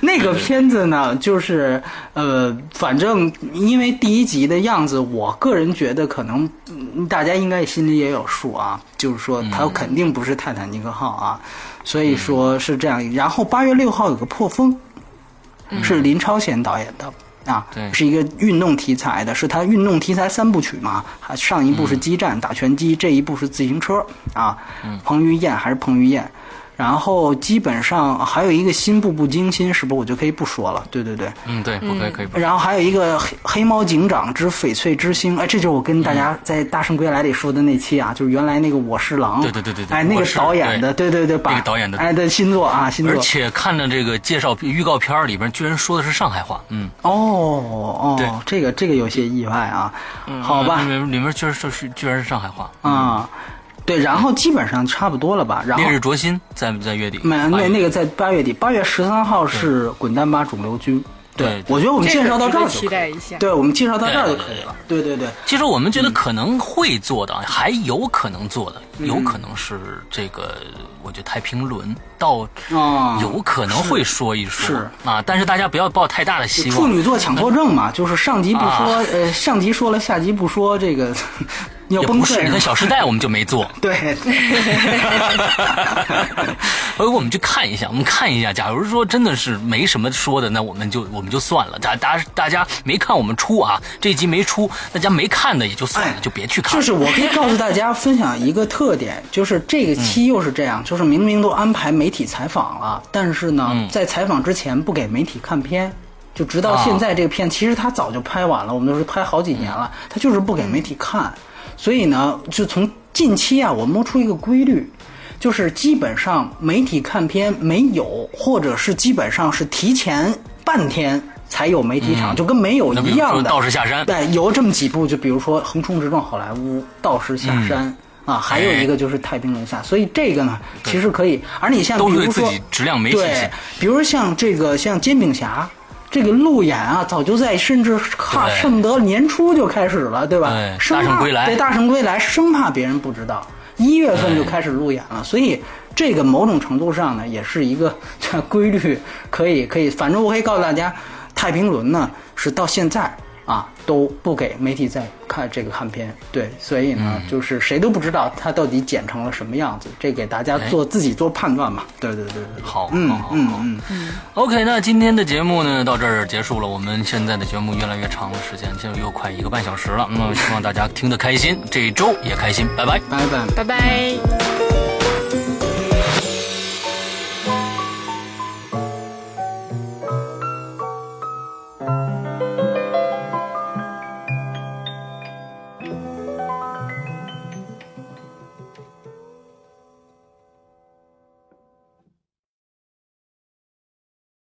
Speaker 2: 那个片子呢，就是呃，反正因为第一集的样子，我个人觉得可能嗯大家应该心里也有数啊，就是说它肯定不是泰坦尼克号啊，所以说是这样。然后八月六号有个破风，是林超贤导演的。啊
Speaker 1: 对，
Speaker 2: 是一个运动题材的，是他运动题材三部曲嘛？还上一部是激战打拳击，这一部是自行车啊。彭于晏还是彭于晏，然后基本上还有一个新步步惊心，是不是？我就可以不说了？对对对，
Speaker 1: 嗯，对，不可以，可以不。
Speaker 2: 然后还有一个黑黑猫警长之翡翠之星，哎，这就是我跟大家在《大圣归来》里说的那期啊，就是原来那个我是狼，
Speaker 1: 对对对对对
Speaker 2: 哎，那个
Speaker 1: 是
Speaker 2: 导演的，对对对，把
Speaker 1: 那个导演的。
Speaker 2: 哎的新作啊，新作。
Speaker 1: 而，且看了这个介绍预告片里边，居然说的是上海话，嗯，
Speaker 2: 哦
Speaker 1: 对
Speaker 2: 哦，这个这个有些意外啊，好吧。
Speaker 1: 里，面里面居然说是居然是上海话，
Speaker 2: 啊，对，然后基本上差不多了吧，然后
Speaker 1: 烈日灼心在在月底，
Speaker 2: 没那那个在八月底，八月十三号是滚蛋吧肿瘤君。
Speaker 1: 对
Speaker 2: 我觉得我们介绍到这儿就可以了
Speaker 3: 待一下
Speaker 2: 对，我们介绍到这儿就可以了。对对对，
Speaker 1: 其实我们觉得可能会做的，还有可能做的，有可能是这个，我觉得太平轮到
Speaker 2: 啊
Speaker 1: 有可能会说一说
Speaker 2: 是
Speaker 1: 啊，但是大家不要抱太大的希望处。
Speaker 2: 女座强迫症嘛，就是上集不说，
Speaker 1: 啊
Speaker 2: 呃，上集说了，下集不说，这个要崩
Speaker 1: 也不是，你。小时代》我们就没做，
Speaker 2: 对，
Speaker 1: 而 我们去看一下，我们看一下。假如说真的是没什么说的，那我们就我们就算了。大大大家没看我们出啊，这一集没出，大家没看的也就算了，
Speaker 2: 哎
Speaker 1: 就别去看。
Speaker 2: 就是我可以告诉大家分享一个特点，就是这个期又是这样，就是明明都安排媒体采访了，但是呢，
Speaker 1: 嗯
Speaker 2: 在采访之前不给媒体看片。就直到现在，这个片其实他早就拍完了，我们都是拍好几年了，他就是不给媒体看，所以呢，就从近期啊，我摸出一个规律，就是基本上媒体看片没有，或者是基本上是提前半天才有媒体场，就跟没有一样的。
Speaker 1: 道士下山，
Speaker 2: 对，有这么几部，就比如说横冲直撞好莱坞、道士下山。
Speaker 1: 嗯
Speaker 2: 啊，还有一个就是太平轮下，所以这个呢，其实可以。而你像比如说，
Speaker 1: 自己质量没信心
Speaker 2: 对，比如像这个像煎饼侠，这个路演啊，早就在甚至哈
Speaker 1: 对
Speaker 2: 恨不得年初就开始了，对吧？
Speaker 1: 对
Speaker 2: 生怕
Speaker 1: 大圣归来
Speaker 2: 对大圣归来，生怕别人不知道，一月份就开始路演了，所以这个某种程度上呢，也是一个 规律，可以可以，反正我可以告诉大家，太平轮呢是到现在。啊，都不给媒体在看这个看片，对，所以呢，
Speaker 1: 嗯
Speaker 2: 就是谁都不知道它到底剪成了什么样子，这给大家做自己做判断嘛。对对对对，
Speaker 1: 好，
Speaker 2: 嗯
Speaker 1: 好好好
Speaker 2: 嗯嗯
Speaker 1: ，OK，那今天的节目呢到这儿结束了。我们现在的节目越来越长的，时间就又快一个半小时了。那么希望大家听得开心，这一周也开心，拜拜。
Speaker 2: 拜拜。
Speaker 3: 拜拜。